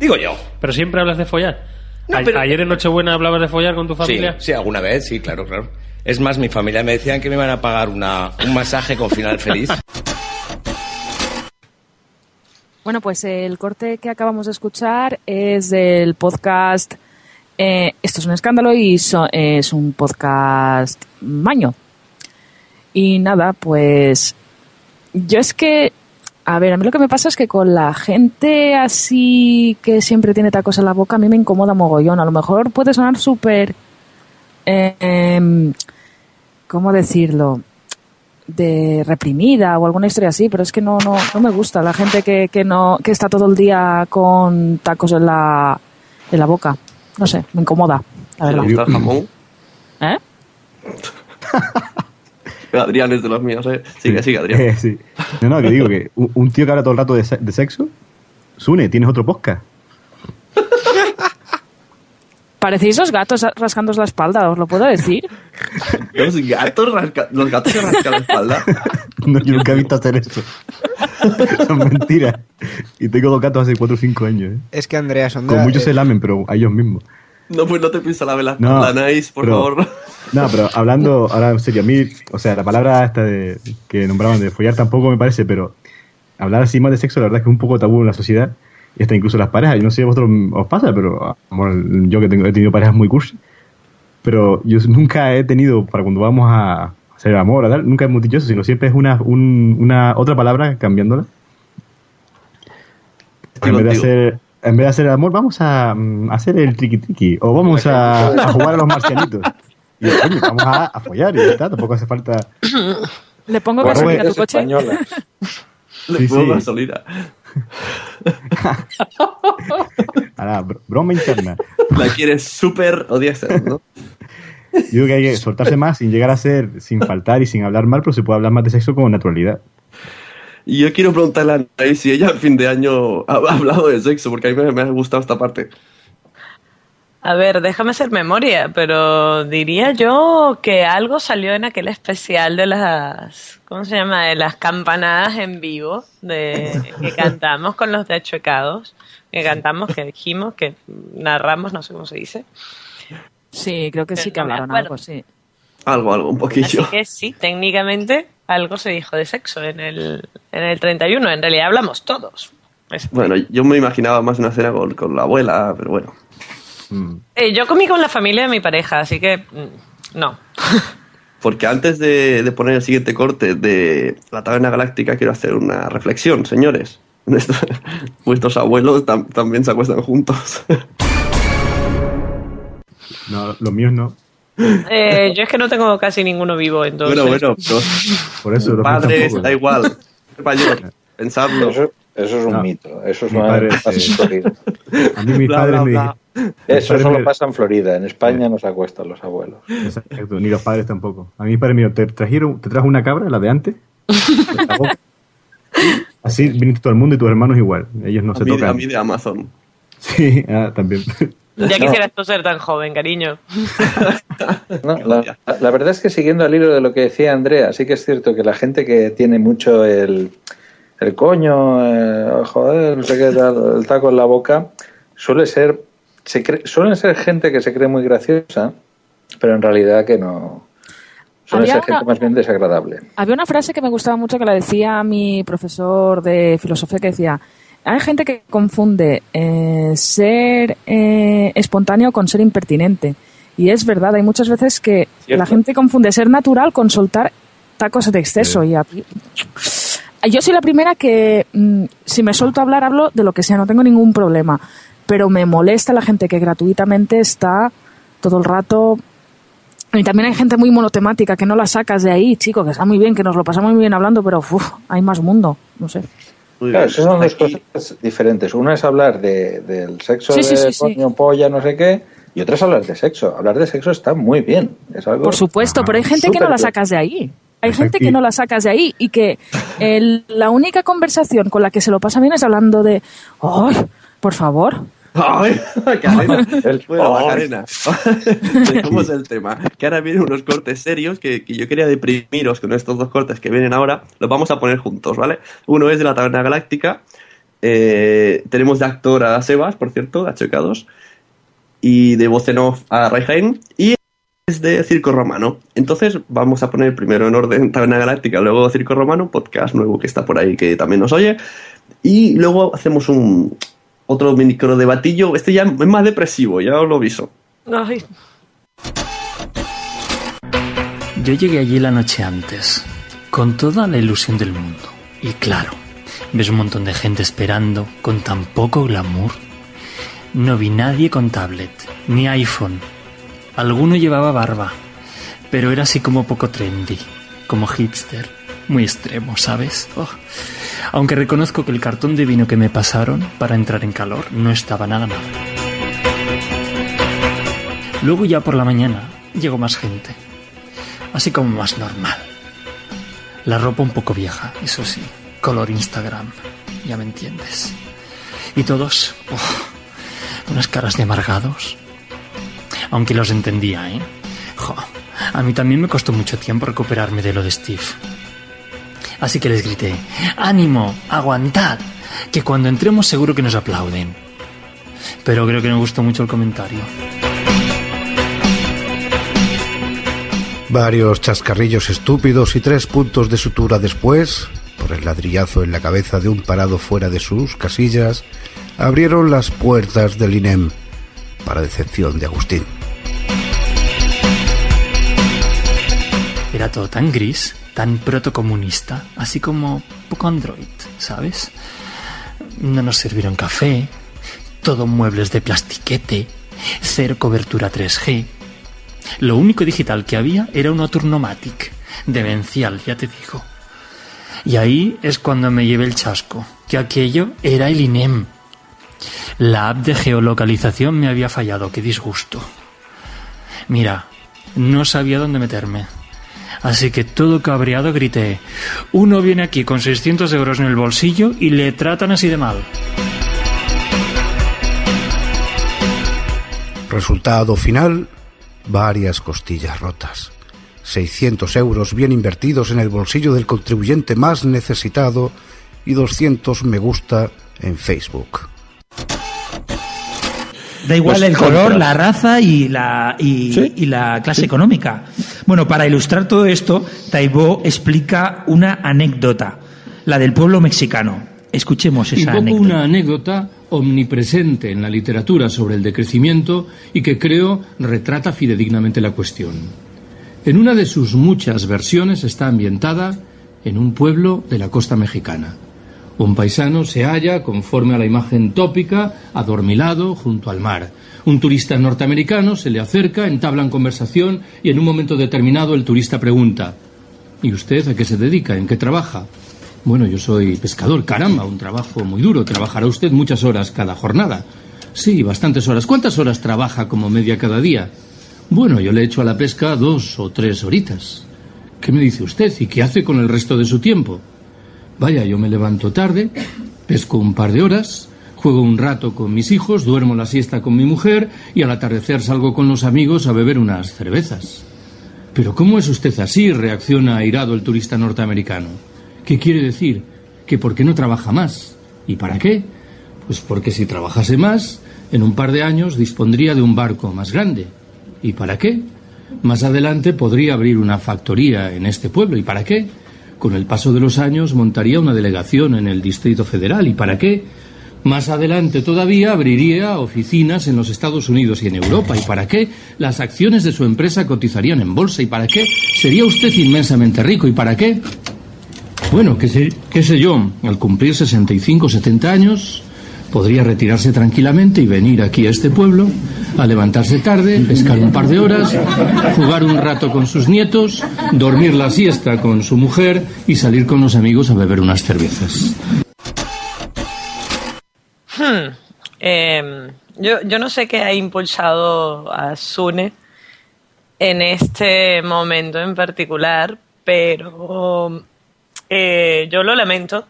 digo yo. Pero siempre hablas de follar. No, A- pero- Ayer en Nochebuena hablabas de follar con tu familia. Sí, sí, alguna vez, sí, claro, claro. Es más, mi familia me decían que me iban a pagar una, un masaje con final feliz. Bueno, pues el corte que acabamos de escuchar es del podcast eh, Esto es un escándalo y so- es un podcast maño. Y nada, pues yo es que, a ver, a mí lo que me pasa es que con la gente así que siempre tiene tacos en la boca, a mí me incomoda mogollón. A lo mejor puede sonar súper... eh, em, ¿Cómo decirlo? de reprimida o alguna historia así, pero es que no, no, no me gusta la gente que, que no, que está todo el día con tacos en la, en la boca. No sé, me incomoda, la ¿Se le verdad. gusta el jamón? ¿Eh? Adrián es de los míos, ¿eh? Sigue, sigue, Adrián. Eh, sí. No, no, que digo que un, tío que habla todo el rato de, se- de sexo, Sune, tienes otro podcast. Parecéis los gatos rascándos la espalda, os lo puedo decir. Los gatos, rasca- los gatos se rascan la espalda. No, yo nunca he visto hacer eso. Son mentiras. Y tengo dos gatos hace 4 o 5 años. ¿eh? Es que Andrea son de Con muchos eh, se lamen, pero a ellos mismos. No, pues no te pienso la vela. No, la nice, por pero- favor. No, pero hablando ahora en serio, a mí, o sea, la palabra esta de, que nombraban de follar tampoco me parece, pero hablar así más de sexo, la verdad es que es un poco tabú en la sociedad y hasta incluso las parejas. Yo no sé si a vosotros os pasa, pero bueno, yo que tengo, he tenido parejas muy cursi, pero yo nunca he tenido, para cuando vamos a hacer amor, a tal, nunca hemos dicho eso, sino siempre es una, un- una otra palabra cambiándola. En vez de hacer en vez de hacer el amor, vamos a mm, hacer el triqui triqui. O vamos a, a jugar a los marcianitos. Y yo, coño, vamos a, a follar y ya está, tampoco hace falta. Le pongo gasolina a tu coche. Le Sí, pongo sí. gasolina. Ahora, br- broma interna. La quieres súper odiasa, ¿no? Yo creo que hay que soltarse más sin llegar a ser, sin faltar y sin hablar mal, pero se puede hablar más de sexo con naturalidad. Y yo quiero preguntarle a Anaís si ella a fin de año ha ha hablado de sexo, porque a mí me, me ha gustado esta parte. A ver, déjame hacer memoria, pero diría yo que algo salió en aquel especial de las, ¿cómo se llama? De las campanadas en vivo, de que cantamos con los dechuecados, que cantamos, que dijimos, que narramos, no sé cómo se dice. Sí, creo que sí que no hablaron algo, sí. Algo, algo, un Así poquillo. que sí, técnicamente algo se dijo de sexo en el, en el 31, en realidad hablamos todos. Bueno, yo me imaginaba más una cena con, con la abuela, pero bueno. Eh, yo comí con la familia de mi pareja, así que mm, no. Porque antes de, de poner el siguiente corte de la taberna galáctica, quiero hacer una reflexión, señores. Nuestros- Vuestros abuelos tam- también se acuestan juntos. No, los míos no. Eh, yo es que no tengo casi ninguno vivo, entonces. bueno, bueno, pero Por eso, padres, tampoco. da igual. Mayor, pensadlo. Eso, eso es un No. mito. Eso es Mi una- padre, pasa en sí. Florida. A mí mis Bla, padres bla, me bla. dijeron- Eso solo me- pasa en Florida. En España no se acuestan los abuelos. Exacto, ni los padres tampoco. A mí mis padres me te trajeron, te trajo una cabra, la de antes. Así viniste todo el mundo y tus hermanos igual. Ellos no a, se mí, tocan. a mí de Amazon. Sí, ah, también. Ya quisieras tú ser tan joven, cariño. No, la, la verdad es que siguiendo al hilo de lo que decía Andrea, sí que es cierto que la gente que tiene mucho el, el coño, eh, joder, no sé qué el taco en la boca, suele ser, se cree- suelen ser gente que se cree muy graciosa, pero en realidad que no. Suele Había ser gente una- más bien desagradable. Había una frase que me gustaba mucho que la decía mi profesor de filosofía que decía, hay gente que confunde eh, ser eh, espontáneo con ser impertinente. Y es verdad, hay muchas veces que Cierto. la gente confunde ser natural con soltar tacos de exceso. Y a- yo soy la primera que mm, si me suelto a hablar hablo de lo que sea, no tengo ningún problema. Pero me molesta la gente que gratuitamente está todo el rato y también hay gente muy monotemática que no la sacas de ahí, chico, que está muy bien, que nos lo pasamos muy bien hablando, pero uf, hay más mundo, no sé. Claro, esas son dos cosas diferentes. Una es hablar de, del sexo Sí, de sí, sí. coño, polla, no sé qué, y otra es hablar de sexo. Hablar de sexo está muy bien. Es algo Por supuesto, pero hay gente que no la sacas de ahí. Hay gente que no la sacas de ahí y que el- la única conversación con la que se lo pasa bien es hablando de, ¡ay, por favor! ¡Ay! El- Bueno, ¡Ay! Macarena. Dejemos el tema. Que ahora vienen unos cortes serios que, que yo quería deprimiros con estos dos cortes que vienen ahora. Los vamos a poner juntos, ¿vale? Uno es de la Taberna Galáctica. Eh, tenemos de actor a Sebas, por cierto, a Checados. Y de voz en off a Raihain. Y es de Circo Romano. Entonces vamos a poner primero en orden Taberna Galáctica, luego Circo Romano, podcast nuevo que está por ahí que también nos oye. Y luego hacemos un otro micro debatillo. Este ya es más depresivo, ya os lo aviso. Ay, Yo llegué allí la noche antes, con toda la ilusión del mundo. Y claro, ves un montón de gente esperando, con tan poco glamour. No vi nadie con tablet, ni iPhone. Alguno llevaba barba, pero era así como poco trendy, como hipster, muy extremo, ¿sabes? Oh. Aunque reconozco que el cartón de vino que me pasaron para entrar en calor no estaba nada mal. Luego ya por la mañana llegó más gente, así como más normal. La ropa un poco vieja, eso sí. Color Instagram. Ya me entiendes. Y todos... uf, unas caras de amargados. Aunque los entendía, ¿eh? Jo, a mí también me costó mucho tiempo recuperarme de lo de Steve. Así que les grité, ánimo, aguantad, que cuando entremos seguro que nos aplauden. Pero creo que me gustó mucho el comentario. Varios chascarrillos estúpidos y tres puntos de sutura después, por el ladrillazo en la cabeza de un parado fuera de sus casillas, abrieron las puertas del INEM, para decepción de Agustín. Era todo tan gris, tan protocomunista, así como poco android, ¿sabes? No nos sirvieron café, todo muebles de plastiquete, cero cobertura 3G. Lo único digital que había era un Turnomatic, demencial, ya te digo. Y ahí es cuando me llevé el chasco, que aquello era el INEM. La app de geolocalización me había fallado, qué disgusto. Mira, no sabía dónde meterme. Así que todo cabreado grité, uno viene aquí con 600 euros en el bolsillo y le tratan así de mal. Resultado final, varias costillas rotas. 600 euros bien invertidos en el bolsillo del contribuyente más necesitado y 200 me gusta en Facebook. Da igual Pues el color, compras. la raza y la, y, y la clase económica. Bueno, para ilustrar todo esto, Taibo explica una anécdota, la del pueblo mexicano. Escuchemos esa Invoco anécdota. una anécdota omnipresente en la literatura sobre el decrecimiento y que creo retrata fidedignamente la cuestión. En una de sus muchas versiones está ambientada en un pueblo de la costa mexicana. Un paisano se halla, conforme a la imagen tópica, adormilado junto al mar. Un turista norteamericano se le acerca, entablan conversación y en un momento determinado el turista pregunta ¿Y usted a qué se dedica? ¿En qué trabaja? Bueno, yo soy pescador. Caramba, un trabajo muy duro. ¿Trabajará usted muchas horas cada jornada? Sí, bastantes horas. ¿Cuántas horas trabaja como media cada día? Bueno, yo le echo a la pesca dos o tres horitas. ¿Qué me dice usted? ¿Y qué hace con el resto de su tiempo? Vaya, yo me levanto tarde, pesco un par de horas, juego un rato con mis hijos, duermo la siesta con mi mujer y al atardecer salgo con los amigos a beber unas cervezas. Pero ¿cómo es usted así? reacciona airado el turista norteamericano. ¿Qué quiere decir? Que por qué no trabaja más. ¿Y para qué? Pues porque si trabajase más, en un par de años dispondría de un barco más grande. ¿Y para qué? Más adelante podría abrir una factoría en este pueblo. ¿Y para qué? Con el paso de los años montaría una delegación en el Distrito Federal. ¿Y para qué? Más adelante todavía abriría oficinas en los Estados Unidos y en Europa. ¿Y para qué? Las acciones de su empresa cotizarían en bolsa. ¿Y para qué? Sería usted inmensamente rico. ¿Y para qué? Bueno, qué sé, qué yo, al cumplir 65 70 años, podría retirarse tranquilamente y venir aquí a este pueblo, a levantarse tarde, pescar un par de horas, jugar un rato con sus nietos, dormir la siesta con su mujer y salir con los amigos a beber unas cervezas. Hmm. Eh, yo, no sé qué ha impulsado a Sune en este momento en particular, pero eh, yo lo lamento.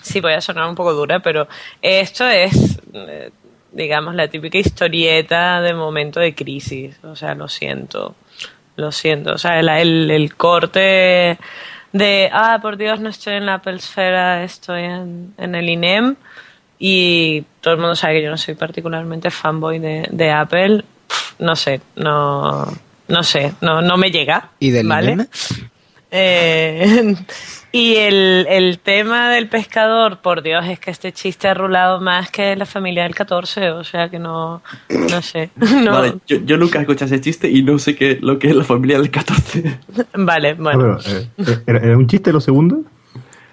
Sí, voy a sonar un poco dura, pero esto es, eh, digamos, la típica historieta de momento de crisis. O sea, lo siento. Lo siento. O sea, el, corte de, ah, por Dios, no estoy en la Apple Esfera, estoy en, en el INEM. Y todo el mundo sabe que yo no soy particularmente fanboy de, de Apple. Pff, no sé, no, no sé, no, no me llega. ¿Y del. Eh, y el, el tema del pescador, por Dios, es que este chiste ha rulado más que la familia del 14, o sea que no, no sé. No. Vale, yo, yo nunca he escuchado ese chiste y no sé qué, lo que es la familia del 14. Vale, bueno. Ah, eh, ¿era, era un chiste lo segundo?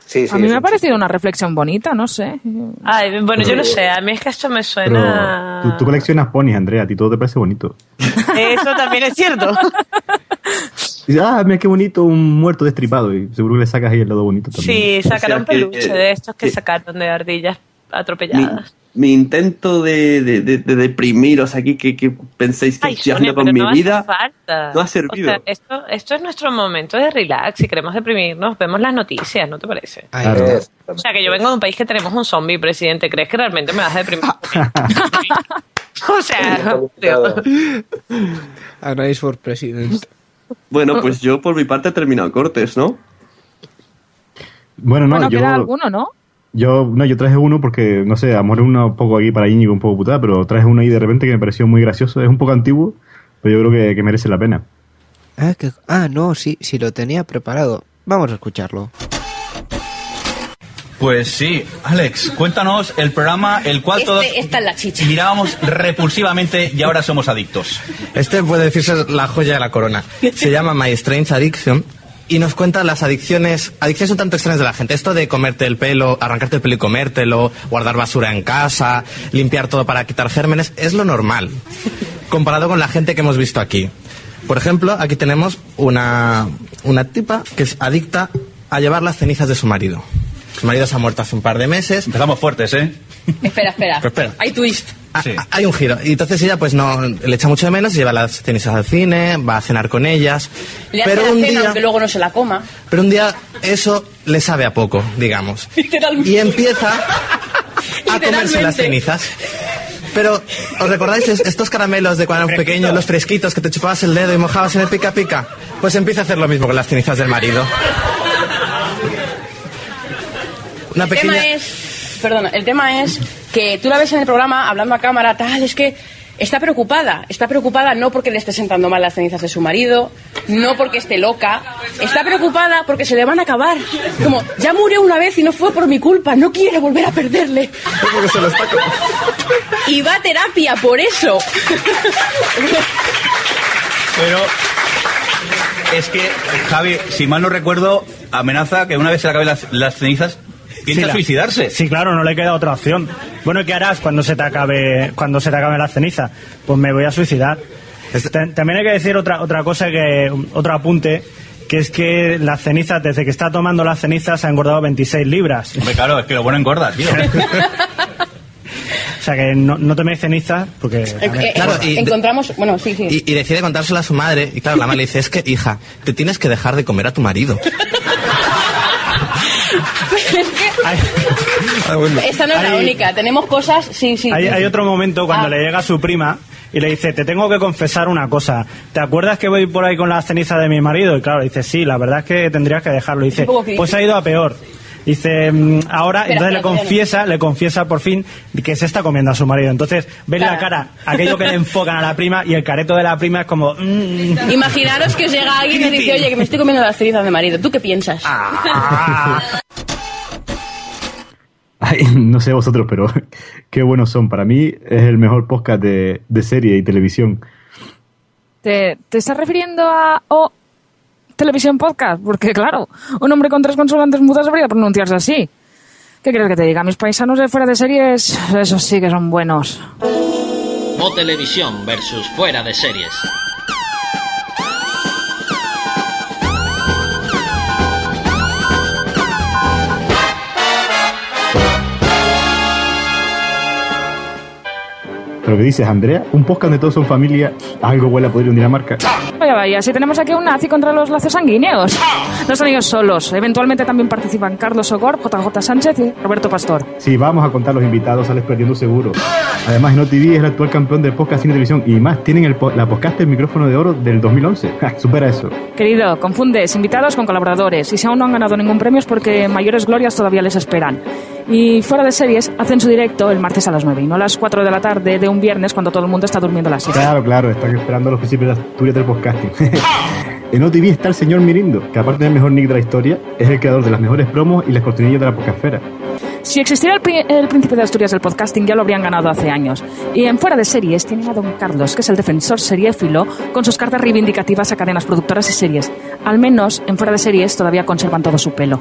Sí, a mí me ha parecido una reflexión bonita, no sé. Ay, bueno, yo no sé, a mí es que esto me suena... tú, tú coleccionas ponis, Andrea, a ti todo te parece bonito. Eso también es cierto. Y ah, mira qué bonito un muerto destripado. Y seguro que le sacas ahí el lado bonito también. Sí, O sea, que- peluche de estos que sacaron de ardillas atropelladas. mi intento de, de, de- de deprimiros aquí, que, que penséis que Ay, estoy Sonia, haciendo con mi no hace vida, falta. no ha servido. O sea, esto, esto es nuestro momento de relax. Si queremos deprimirnos, vemos las noticias, ¿no te parece? Claro. O sea, que yo vengo de un país que tenemos un zombie, presidente. ¿Crees que realmente me vas a deprimir? o sea, tío. Anáis for President. Bueno, pues yo por mi parte he terminado cortes, ¿no? Bueno, no, bueno, yo, queda alguno, ¿no? Yo, no, yo traje uno porque, no sé, a lo mejor un poco aquí para Íñigo, un poco putada, pero traje uno ahí de repente que me pareció muy gracioso. Es un poco antiguo, pero yo creo que, que merece la pena. Ah, que- ah, no, sí, sí lo tenía preparado. Vamos a escucharlo. Pues sí, Alex, cuéntanos el programa el cual Este- todos esta es la chicha. mirábamos repulsivamente y ahora somos adictos. Este puede decirse la joya de la corona. Se llama My Strange Addiction y nos cuenta las adicciones, adicciones un tanto extrañas de la gente. Esto de comerte el pelo, arrancarte el pelo y comértelo, guardar basura en casa, limpiar todo para quitar gérmenes, es lo normal. Comparado con la gente que hemos visto aquí. Por ejemplo, aquí tenemos una, una tipa que es adicta a llevar las cenizas de su marido. Su marido se ha muerto hace un par de meses. Empezamos fuertes, ¿eh? Espera, espera. Pero espera. Hay twist. Ah, Hay un giro. Y entonces ella pues no le echa mucho de menos, lleva las cenizas al cine, va a cenar con ellas. Le hace pero la un cena, día, aunque luego no se la coma. pero un día eso le sabe a poco, digamos. Literalmente. Y empieza a comerse las cenizas. Pero, ¿os recordáis es- estos caramelos de cuando eran pequeños, los fresquitos que te chupabas el dedo y mojabas en el pica pica? Pues empieza a hacer lo mismo con las cenizas del marido. Una el pequeña... tema es, perdona, el tema es que tú la ves en el programa hablando a cámara, tal, es que está preocupada. Está preocupada no porque le esté sentando mal las cenizas de su marido, no porque esté loca. Está preocupada porque se le van a acabar. Como, ya murió una vez y no fue por mi culpa, no quiero volver a perderle. Y va a terapia por eso. Pero es que Javi, si mal no recuerdo, amenaza que una vez se le acaben las, las cenizas, piensa Sí, la- suicidarse. Sí, claro, no le queda otra opción. Bueno, ¿y qué harás cuando se te acabe, cuando se te acabe la ceniza? Pues me voy a suicidar. Ta- También hay que decir otra, otra cosa que, otro apunte, que es que las cenizas, desde que está tomando las cenizas, ha engordado 26 libras. Hombre, claro, es que lo bueno engorda, tío. O sea que no, no toméis cenizas porque... Eh, Claro, eh, y- encontramos, bueno, sí, sí. Y, y decide contárselo a su madre. Y claro, la madre le dice, es que, hija, te tienes que dejar de comer a tu marido. Esta no es la única, tenemos cosas, sí, sí. Hay, hay otro momento cuando Ah. le llega su prima y le dice, te tengo que confesar una cosa. ¿Te acuerdas que voy por ahí con las cenizas de mi marido? Y claro, dice, sí, la verdad es que tendrías que dejarlo. Y dice, pues ha ido a peor. Dice, "Mm, ahora, Espera, entonces le no. confiesa, le confiesa por fin que se está comiendo a su marido. Entonces, ves la cara, aquello que le enfocan a la prima y el careto de la prima es como, "Mm". Imaginaros que os llega alguien y dice, oye, que me estoy comiendo las cenizas de marido. ¿Tú qué piensas? Ah. Ay, no sé vosotros, pero qué buenos son. Para mí es el mejor podcast de, de serie y televisión. ¿Te, te estás refiriendo a O Televisión Podcast? Porque, claro, un hombre con tres consonantes mudas debería pronunciarse así. ¿Qué quieres que te diga? Mis paisanos de fuera de series, esos sí que son buenos. O Televisión versus Fuera de Series. Pero que dices, Andrea, un podcast donde todos son familia, algo huele a poder un Dinamarca. Vaya, vaya, si tenemos aquí un nazi contra los lazos sanguíneos. No están ellos solos. Eventualmente también participan Carlos Sogor, JJ Sánchez y Roberto Pastor. Si vamos a contar los invitados, sales perdiendo seguro. Además, No TV es el actual campeón del podcast sin televisión y más, tienen el la podcast el micrófono de oro del 2011. Ja, Supera eso. Querido, confundes invitados con colaboradores. Y si aún no han ganado ningún premio es porque mayores glorias todavía les esperan. Y fuera de series, hacen su directo el martes a las 9 y no a las 4 de la tarde de un viernes cuando todo el mundo está durmiendo la siesta. Claro, claro, están esperando los principios de Asturias del podcasting. en OTV está el señor Mirindo, que aparte del mejor nick de la historia, es el creador de las mejores promos y las cortinillas de la podcastfera. Si existiera el, príncipe de Asturias del podcasting, ya lo habrían ganado hace años. Y en fuera de series tienen a Don Carlos, que es el defensor seriéfilo, con sus cartas reivindicativas a cadenas productoras y series. Al menos en fuera de series todavía conservan todo su pelo.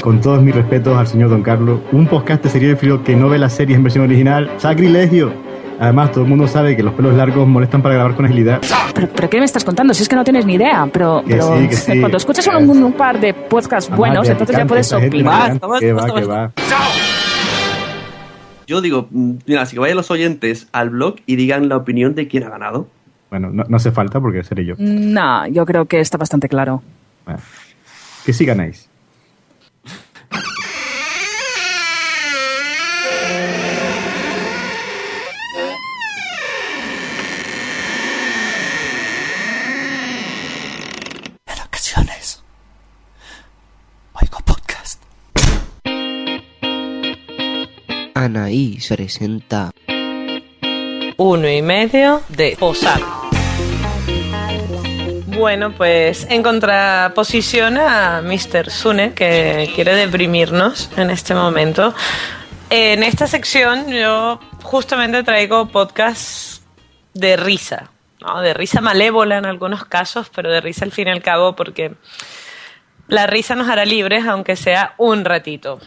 Con todos mis respetos al señor Don Carlos, un podcast frío que no ve las series en versión original, ¡sacrilegio! Además, todo el mundo sabe que los pelos largos molestan para grabar con agilidad. ¿Pero, pero qué me estás contando? Si es que no tienes ni idea. Pero, Que pero sí, que sí. cuando escuchas un, un par de podcasts buenos, Además, de entonces ya puedes opinar. Que va, que va. Yo digo, mm, mira, así que vayan los oyentes al blog y digan la opinión de quién ha ganado. Bueno, no, no hace falta porque seré yo. No, yo creo que está bastante claro. Bueno, que sí ganáis. Anaí presenta Uno y medio de posar. Bueno, pues en contraposición a Mr. Sune, que quiere deprimirnos en este momento, en esta sección yo justamente traigo podcasts de risa, ¿no? de risa malévola en algunos casos, pero de risa al fin y al cabo porque la risa nos hará libres, aunque sea un ratito.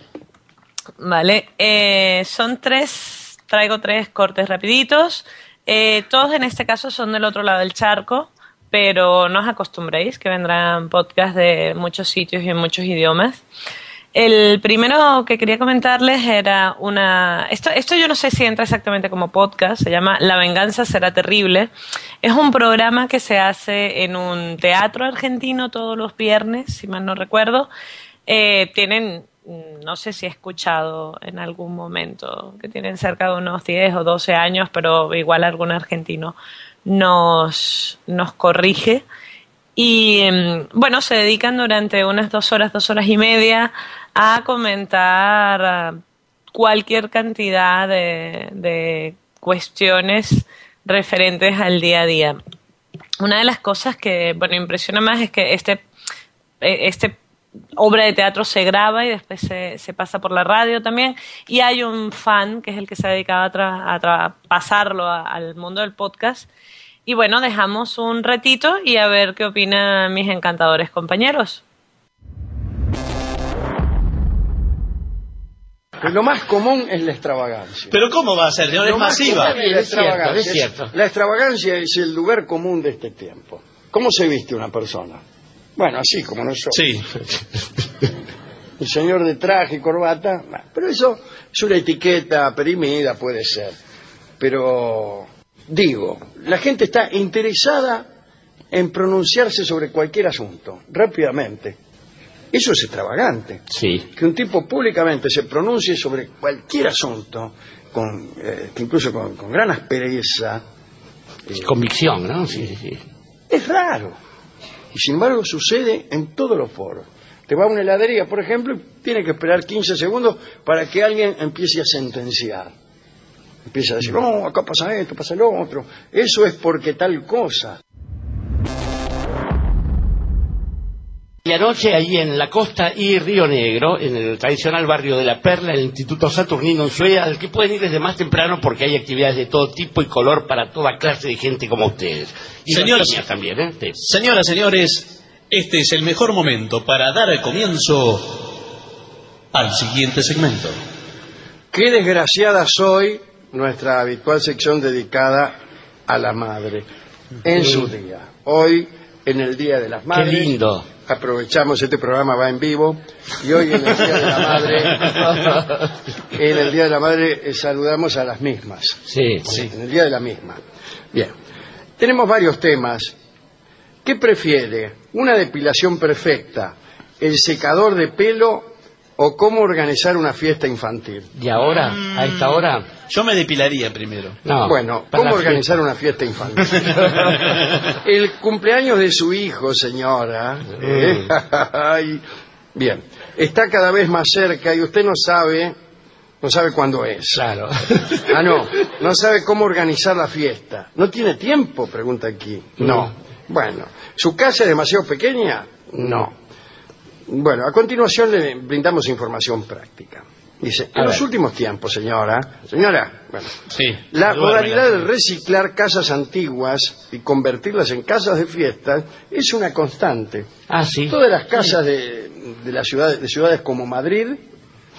Vale, eh, son tres, traigo tres cortes rapiditos. Eh, todos en este caso son del otro lado del charco, pero no os acostumbréis que vendrán podcasts de muchos sitios y en muchos idiomas. El primero que quería comentarles era una... Esto, esto yo no sé si entra exactamente como podcast, se llama La venganza será terrible. Es un programa que se hace en un teatro argentino todos los viernes, si mal no recuerdo. Eh, tienen, no sé si he escuchado en algún momento, que tienen cerca de unos 10 o 12 años, pero igual algún argentino nos, nos corrige. Y mm, bueno, se dedican durante unas dos horas, dos horas y media a comentar ah, cualquier cantidad de, de cuestiones referentes al día a día. Una de las cosas que, bueno, impresiona más es que este, eh, este obra de teatro se graba y después se, se pasa por la radio también. Y hay un fan que es el que se ha dedicado a, tra- a tra- pasarlo a- al mundo del podcast. Y bueno, dejamos un ratito y a ver qué opinan mis encantadores compañeros. Lo más común es la extravagancia. Pero ¿cómo va a ser, señor? Es masiva. es la Es cierto, extravagancia. es cierto. La extravagancia es el lugar común de este tiempo. ¿Cómo se viste una persona? Bueno, así como nosotros. Sí. El señor de traje y corbata, pero eso es una etiqueta perimida, puede ser. Pero, digo, la gente está interesada en pronunciarse sobre cualquier asunto, rápidamente. Eso es extravagante. Sí. Que un tipo públicamente se pronuncie sobre cualquier asunto, con, eh, incluso con, con gran aspereza, eh, Convicción, ¿no? Sí, sí, sí. es raro. Y sin embargo sucede en todos los foros. Te va a una heladería, por ejemplo, y tiene que esperar 15 segundos para que alguien empiece a sentenciar. Empieza a decir, no, acá pasa esto, pasa lo otro. Eso es porque tal cosa. Y anoche allí en la costa y Río Negro, en el tradicional barrio de La Perla, el Instituto Saturnino en Suecia, al que pueden ir desde más temprano porque hay actividades de todo tipo y color para toda clase de gente como ustedes. Y Señor- las niñas también, ¿eh? Sí. Señoras, señores, este es el mejor momento para dar el comienzo al siguiente segmento. Qué desgraciada soy, nuestra habitual sección dedicada a la madre, en su día. Hoy, en el Día de las Madres. lindo. Aprovechamos, este programa va en vivo, y hoy en el Día de la Madre, en el Día de la Madre eh, saludamos a las mismas. Sí, sí. En el Día de la misma. Bien. Tenemos varios temas. ¿Qué prefiere? ¿Una depilación perfecta? ¿El secador de pelo? ¿O cómo organizar una fiesta infantil? ¿Y ahora? ¿A esta hora? Yo me depilaría primero. No, bueno, ¿cómo organizar una fiesta infantil? El cumpleaños de su hijo, señora. ¿eh? Ay, Bien, está cada vez más cerca y usted no sabe, no sabe cuándo es. Claro. Ah, no, no sabe cómo organizar la fiesta. ¿No tiene tiempo? Pregunta aquí. No. Bueno, ¿su casa es demasiado pequeña? No. Bueno, a continuación le brindamos información práctica. Dice, en los últimos tiempos, señora, señora, bueno, Sí. la modalidad de reciclar casas antiguas y convertirlas en casas de fiestas es una constante. Ah, sí. Todas las casas de, de, la ciudad, de ciudades como Madrid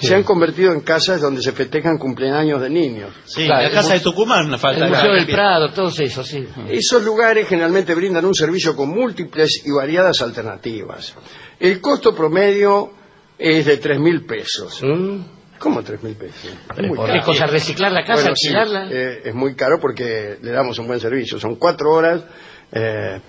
Sí. se han convertido en casas donde se festejan cumpleaños de niños. Sí, la casa de Tucumán falta. El Museo del Prado, todo eso, sí. Esos lugares generalmente brindan un servicio con múltiples y variadas alternativas. El costo promedio es de tres mil pesos. Mm. ¿Cómo tres mil pesos? Pero Muy ¿por caro. qué cosa? ¿Reciclar la casa, Bueno, sí, alquilarla? eh, es muy caro porque le damos un buen servicio. Son cuatro horas, eh,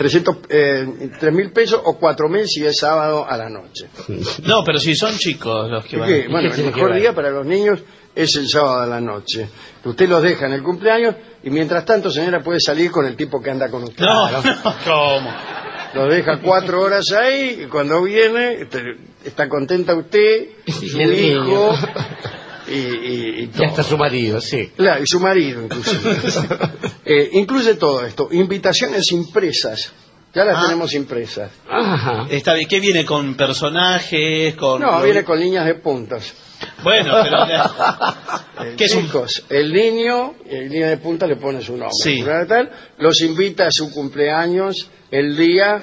300, eh, tres mil pesos o cuatro mil si es sábado a la noche. No, pero si son chicos los que ¿Y van. qué? Bueno, el mejor día para los niños es el sábado a la noche. Usted los deja en el cumpleaños y mientras tanto, señora, puede salir con el tipo que anda con usted. No, no, ¿cómo? Los deja cuatro horas ahí y cuando viene está contenta usted, su hijo y, y, y todo. Ya está su marido, sí. Claro, y su marido inclusive. Eh, incluye todo esto, invitaciones impresas. Ya las Ah. tenemos impresas. Está bien, ¿qué viene con personajes? Con No, viene con líneas de puntas. Bueno, pero Eh, ¿Qué es un- chicos, el niño, en línea de punta le pone su nombre. Sí. tal, los invita a su cumpleaños el día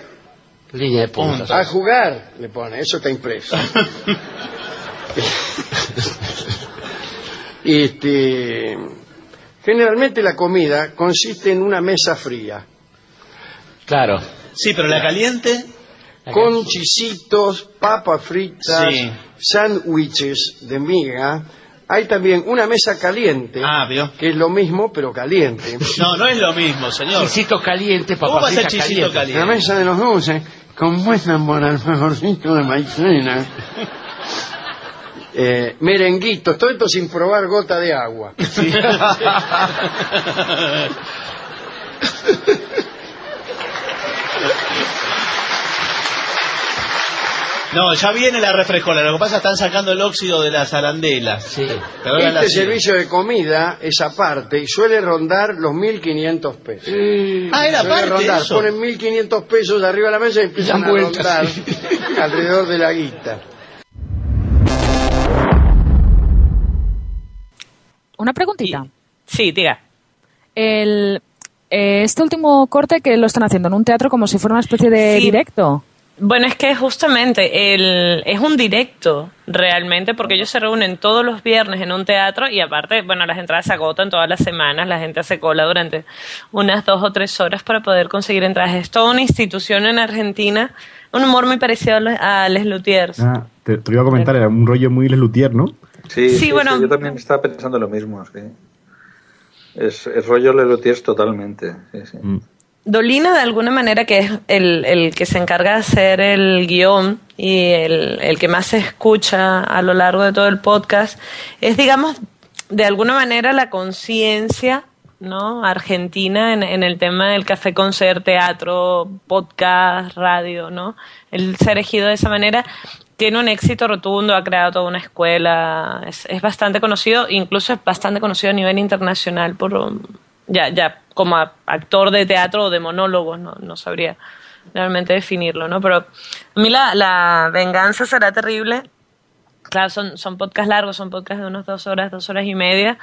Línea de puntas. a jugar, le pone, eso está impreso. este, generalmente la comida consiste en una mesa fría. Claro. Sí, pero la caliente. Con chisitos, papas fritas, Sí. sándwiches de miga. Hay también una mesa caliente, Ah, vio. que es lo mismo, pero caliente. No, no es lo mismo, señor. Chisito caliente, ¿Cómo va a ser chisito La caliente? mesa de los dulces, con buen por alfajorcito de maicena. Eh, merenguitos, todo esto sin probar gota de agua. No, ya viene la refrescola. Lo que pasa es que están sacando el óxido de las arandelas. Sí. Pero ahora la Este servicio de comida es aparte y suele rondar los 1.500 pesos. Ah, era Suele aparte rondar, eso. ponen 1.500 pesos arriba de la mesa y empiezan a vueltas, rondar sí. alrededor de la guita. Una preguntita. Sí, diga. El, eh, este último corte que lo están haciendo en un teatro como si fuera una especie de Sí. directo. Bueno, es que justamente el, es un directo realmente porque ellos se reúnen todos los viernes en un teatro y aparte, bueno, las entradas se agotan todas las semanas, la gente hace cola durante unas dos o tres horas para poder conseguir entradas. Es toda una institución en Argentina, un humor muy parecido a Les Luthiers. Ah, te, te iba a comentar, era un rollo muy Les Luthier, ¿no? Sí, Sí, sí, bueno. sí, yo también estaba pensando lo mismo. Sí. Es, es rollo Lelotiers totalmente. Sí, sí. Dolina, de alguna manera, que es el, el que se encarga de hacer el guion y el, el que más se escucha a lo largo de todo el podcast, es, digamos, de alguna manera la conciencia ¿no? argentina en, en el tema del café concert, teatro, podcast, radio, ¿no? El ser elegido de esa manera tiene un éxito rotundo, ha creado toda una escuela, es, es bastante conocido, incluso es bastante conocido a nivel internacional por ya, ya como actor de teatro o de monólogos, no, no sabría realmente definirlo, ¿no? Pero a mí la, la venganza será terrible. Claro, son, son podcasts largos, son podcasts de unas dos horas, dos horas y media,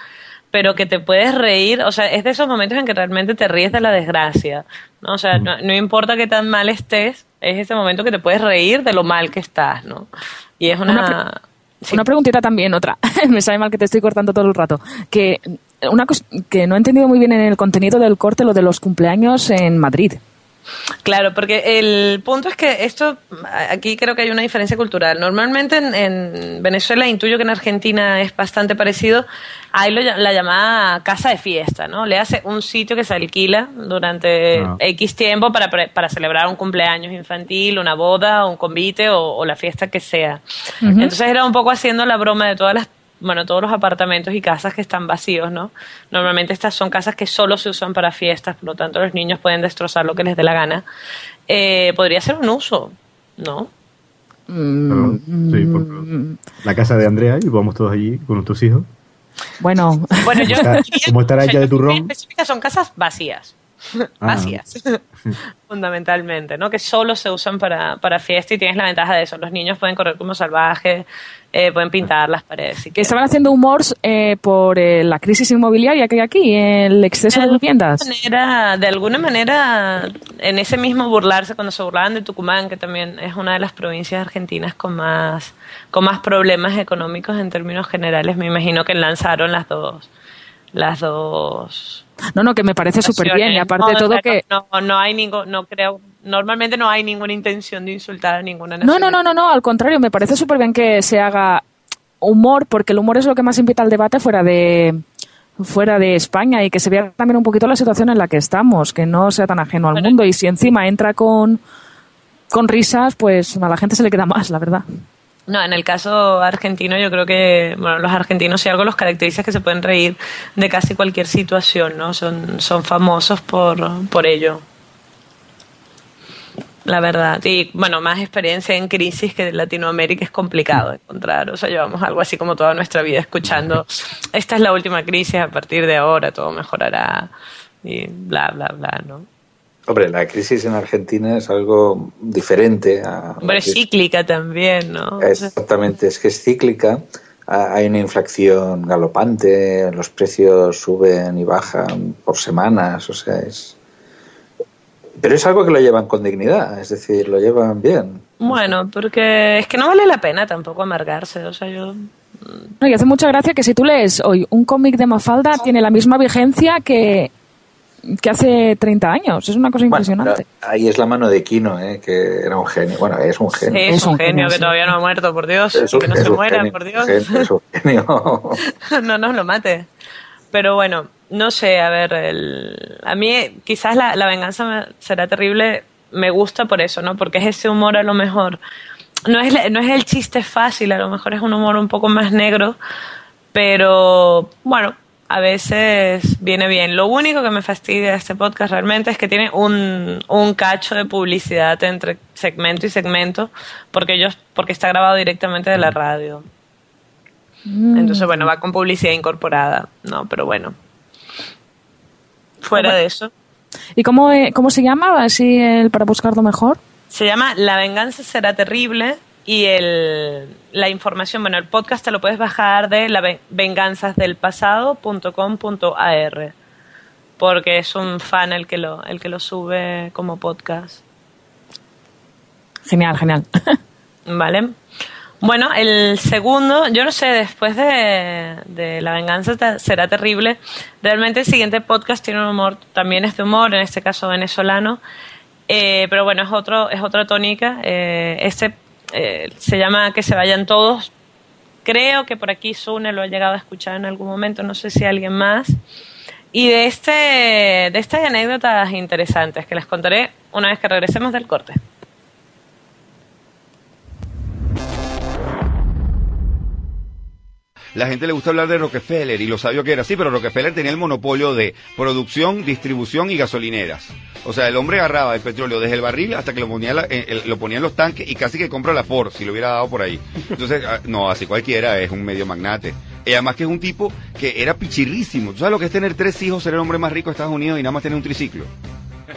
pero que te puedes reír, o sea, es de esos momentos en que realmente te ríes de la desgracia, ¿no? O sea, no, no importa qué tan mal estés, es ese momento que te puedes reír de lo mal que estás, ¿no? Y es una... Una Una preguntita también, otra. Me sabe mal que te estoy cortando todo el rato. Que una cosa que no he entendido muy bien en el contenido del corte, lo de los cumpleaños en Madrid. Claro, porque el punto es que esto, aquí creo que hay una diferencia cultural. Normalmente en, en Venezuela, intuyo que en Argentina es bastante parecido, hay lo la llamada casa de fiesta, ¿no? Le hace un sitio que se alquila durante Ah. X tiempo para, para celebrar un cumpleaños infantil, una boda, un convite o, o la fiesta que sea. Entonces era un poco haciendo la broma de todas las bueno, todos los apartamentos y casas que están vacíos, ¿no? Normalmente estas son casas que solo se usan para fiestas, por lo tanto los niños pueden destrozar lo que les dé la gana. Eh, podría ser un uso, ¿no? Pero, sí, por la casa de Andrea y vamos todos allí con nuestros hijos. Bueno, Bueno, yo Está- como estará hecha de turrón. son casas vacías. Ah. vacías. Fundamentalmente, ¿no? Que solo se usan para, para fiesta y tienes la ventaja de eso. Los niños pueden correr como salvajes, eh, pueden pintar las paredes. si Que estaban haciendo humor eh, por eh, la crisis inmobiliaria que hay aquí, el exceso de viviendas. manera, de alguna manera, en ese mismo burlarse, cuando se burlaban de Tucumán, que también es una de las provincias argentinas con más, con más problemas económicos en términos generales, me imagino que lanzaron las dos, las dos. No, no, que me parece súper bien. Y aparte de No, todo o sea, que... no, no hay ningún, no creo, normalmente no hay ninguna intención de insultar a ninguna No, no, no, no, no, al contrario, me parece súper bien que se haga humor, porque el humor es lo que más invita al debate fuera de fuera de España y que se vea también un poquito la situación en la que estamos, que no sea tan ajeno al mundo y si encima entra con con risas, pues a la gente se le queda más, la verdad. No, en el caso argentino yo creo que, bueno, los argentinos si algo los caracteriza es que se pueden reír de casi cualquier situación, ¿no? Son, son famosos por, por ello. La verdad. Y bueno, más experiencia en crisis que en Latinoamérica es complicado encontrar. O sea, llevamos algo así como toda nuestra vida escuchando, esta es la última crisis, a partir de ahora todo mejorará y bla, bla, bla, ¿no? Hombre, la crisis en Argentina es algo diferente. A Hombre, es cíclica también, ¿no? Exactamente, es que es cíclica. Hay una inflación galopante, los precios suben y bajan por semanas, o sea, es... Pero es algo que lo llevan con dignidad, es decir, lo llevan bien. Bueno, porque es que no vale la pena tampoco amargarse. O sea, yo No, y hace mucha gracia que si tú lees hoy un cómic de Mafalda tiene la misma vigencia que, que hace 30 años. Es una cosa impresionante. Ahí es la mano de Kino, ¿eh? que era un genio. Bueno, es un Sí, genio. es, un genio que todavía no ha muerto, por Dios. Es un- que no se muera, genio, por Dios. Es un genio. no nos lo mate. Pero bueno, no sé, a ver, el- a mí quizás la, la venganza me- será terrible, me gusta por eso, ¿no? Porque es ese humor a lo mejor, no es, no es el chiste fácil, a lo mejor es un humor un poco más negro, pero bueno, a veces viene bien. Lo único que me fastidia de este podcast realmente es que tiene un, un cacho de publicidad entre segmento y segmento, porque ellos, porque está grabado directamente de la radio. Entonces, bueno, va con publicidad incorporada, ¿no? Pero bueno. Fuera de eso. ¿Y cómo, eh, cómo se llama? Así el, para buscarlo mejor. Se llama La venganza será terrible y el, la información, bueno, el podcast te lo puedes bajar de la ve- venganzasdelpasado.com.ar porque es un fan el que lo, el que lo sube como podcast. Genial, genial. ¿Vale? Bueno, el segundo, yo no sé, después de, La venganza será terrible, realmente el siguiente podcast tiene un humor, también es de humor, en este caso venezolano, eh, pero bueno, es, otro, es otra tónica. eh, este eh, se llama Que se vayan todos. Creo que por aquí Sune lo ha llegado a escuchar en algún momento, no sé si alguien más. Y de, este, de estas anécdotas interesantes que les contaré una vez que regresemos del corte. La gente le gusta hablar de Rockefeller y lo sabio que era. Sí, pero Rockefeller tenía el monopolio de producción, distribución y gasolineras. O sea, el hombre agarraba el petróleo desde el barril hasta que lo ponía, lo ponía en los tanques y casi que compra la Ford si lo hubiera dado por ahí. Entonces, ah, no, así cualquiera es un medio magnate. Y además que es un tipo que era pichirrísimo. ¿Tú sabes lo que es tener tres hijos, ser el hombre más rico de Estados Unidos y nada más tener un triciclo?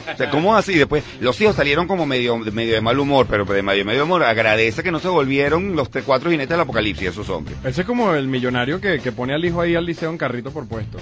O sea, ¿cómo así? Después, los hijos salieron como medio, medio de mal humor, pero de medio, medio humor. Agradece que no se volvieron los tres, cuatro jinetes del apocalipsis, esos hombres. Ese es como el millonario que, que pone al hijo ahí al liceo en carrito por puesto.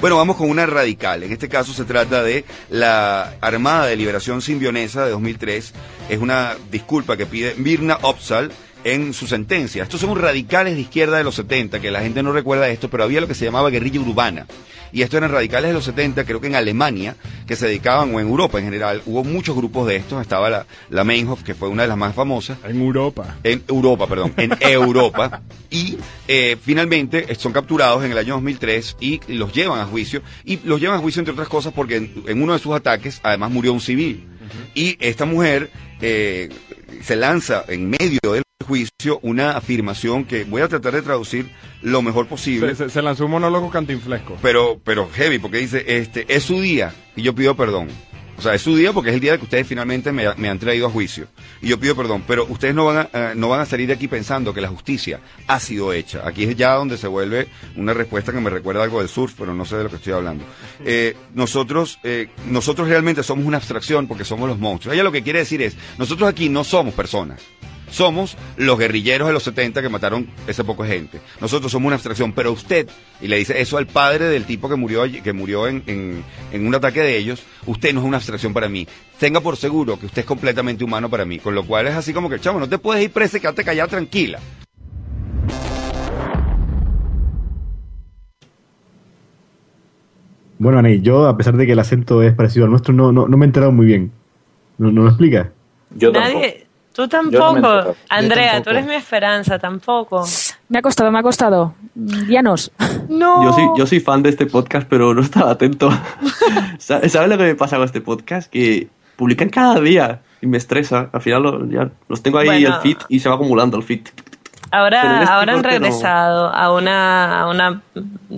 Bueno, vamos con una radical. En este caso se trata de la Armada de Liberación Simbionesa de 2003. Es una disculpa que pide Mirna Opsal en su sentencia. Estos son radicales de izquierda de los 70, que la gente no recuerda esto, pero había lo que se llamaba guerrilla urbana. Y estos eran radicales de los 70, creo que en Alemania, que se dedicaban, o en Europa en general, hubo muchos grupos de estos. Estaba la, la Meinhof, que fue una de las más famosas. En Europa. En Europa, perdón, en Europa. Y eh, finalmente eh, son capturados en el año 2003 y los llevan a juicio. Y los llevan a juicio, entre otras cosas, porque en, en uno de sus ataques, además, murió un civil. Y esta mujer eh, se lanza en medio del juicio una afirmación que voy a tratar de traducir lo mejor posible. Se, se- se lanzó un monólogo cantinflesco. Pero, pero heavy, porque dice, este, es su día y yo pido perdón. O sea, es su día porque es el día que ustedes finalmente me, me han traído a juicio. Y yo pido perdón, pero ustedes no van, a, eh, no van a salir de aquí pensando que la justicia ha sido hecha. Aquí es ya donde se vuelve una respuesta que me recuerda algo del surf, pero no sé de lo que estoy hablando. Eh, nosotros, eh, nosotros realmente somos una abstracción porque somos los monstruos. Ella lo que quiere decir es, nosotros aquí no somos personas. Somos los guerrilleros de los 70 que mataron esa poca gente. Nosotros somos una abstracción, pero usted, y le dice eso al padre del tipo que murió, allí- que murió en, en- en un ataque de ellos, usted no es una abstracción para mí. Tenga por seguro que usted es completamente humano para mí. Con lo cual es así como que, chamo, no te puedes ir presa y quedarte callada tranquila. Bueno, Aney, yo, a pesar de que el acento es parecido al nuestro, no, no, no me he enterado muy bien. ¿No, no lo explica? Yo Nadie, Tú no tampoco. Andrea, Yo tú tampoco. eres mi esperanza, tampoco. Me ha costado, me ha costado. Guíanos. No. Yo soy, yo soy fan de este podcast, pero no estaba atento. Sa- ¿Sabes lo que me pasa con este podcast? Que publican cada día y me estresa. Al final lo- ya los tengo ahí Bueno. el feed y se va acumulando el feed. Ahora, este ahora han no. regresado a una, a una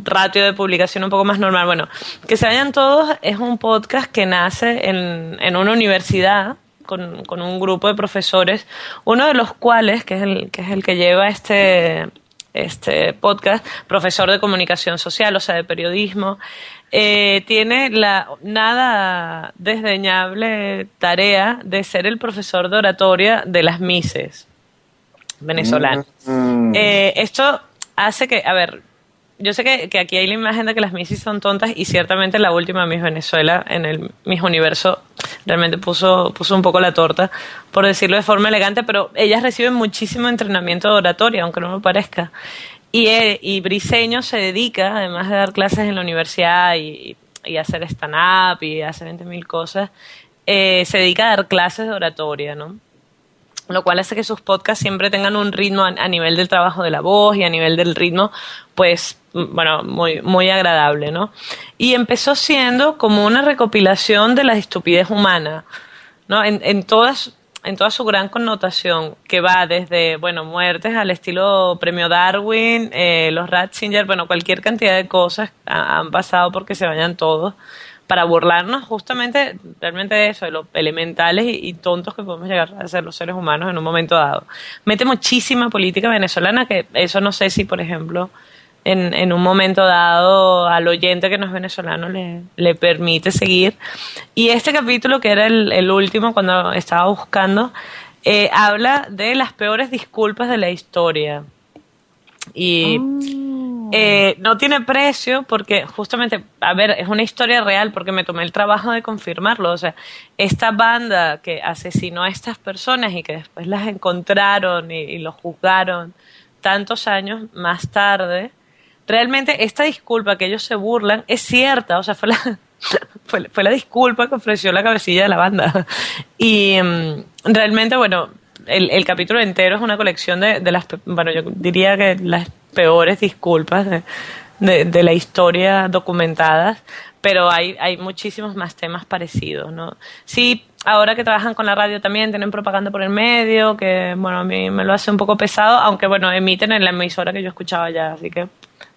ratio de publicación un poco más normal. Bueno, que se vayan todos es un podcast que nace en, en una universidad con, con un grupo de profesores, uno de los cuales, que es el que, es el que lleva este, este podcast, profesor de comunicación social, o sea, de periodismo, eh, tiene la nada desdeñable tarea de ser el profesor de oratoria de las Mises venezolanas. Mm. Eh, esto hace que, a ver, yo sé que, que aquí hay la imagen de que las Mises son tontas y ciertamente la última Miss Venezuela en el Miss Universo realmente puso, puso un poco la torta, por decirlo de forma elegante, pero ellas reciben muchísimo entrenamiento de oratoria, aunque no me parezca. Y, eh, y Briseño se dedica, además de dar clases en la universidad y, y hacer stand-up y hacer 20.000 cosas, eh, se dedica a dar clases de oratoria, ¿no? lo cual hace que sus podcasts siempre tengan un ritmo a, nivel del trabajo de la voz y a nivel del ritmo, pues, bueno, muy, muy agradable, ¿no? Y empezó siendo como una recopilación de la estupidez humana, ¿no? En, en todas en toda su gran connotación, que va desde, bueno, muertes al estilo premio Darwin, eh, los Ratzinger, bueno, cualquier cantidad de cosas ha- han pasado porque se vayan todos, para burlarnos justamente realmente de eso, de lo elementales y, y tontos que podemos llegar a ser los seres humanos en un momento dado. Mete muchísima política venezolana, que eso no sé si, por ejemplo, en, en un momento dado al oyente que no es venezolano le, le permite seguir. Y este capítulo, que era el, el último cuando estaba buscando, eh, habla de las peores disculpas de la historia. Y eh, no tiene precio porque justamente, a ver, es una historia real porque me tomé el trabajo de confirmarlo. O sea, esta banda que asesinó a estas personas y que después las encontraron y, y los juzgaron tantos años más tarde, realmente esta disculpa que ellos se burlan es cierta. O sea, fue la, fue, fue la disculpa que ofreció la cabecilla de la banda. Y mm, realmente, bueno, el, el capítulo entero es una colección de, de las, bueno, yo diría que las peores disculpas de, de, de la historia documentadas, pero hay, hay muchísimos más temas parecidos, ¿no? Sí, ahora que trabajan con la radio también tienen propaganda por el medio, que, bueno, a mí me lo hace un poco pesado, aunque, bueno, emiten en la emisora que yo escuchaba ya, así que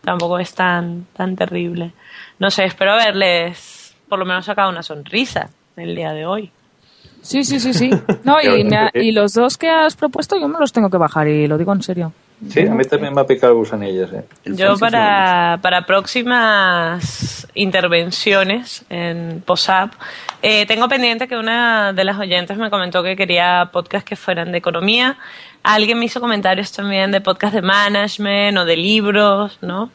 tampoco es tan, tan terrible. No sé, espero haberles por lo menos sacado una sonrisa el día de hoy. Sí, sí, sí, sí. No, y, me ha- y los dos que has propuesto yo me los tengo que bajar y lo digo en serio. Sí, a mí también me ha picado el gusanillo, sí. Yo para, para próximas intervenciones en POSAP, eh, tengo pendiente que una de las oyentes me comentó que quería podcasts que fueran de economía. Alguien me hizo comentarios también de podcast de management o de libros, ¿no?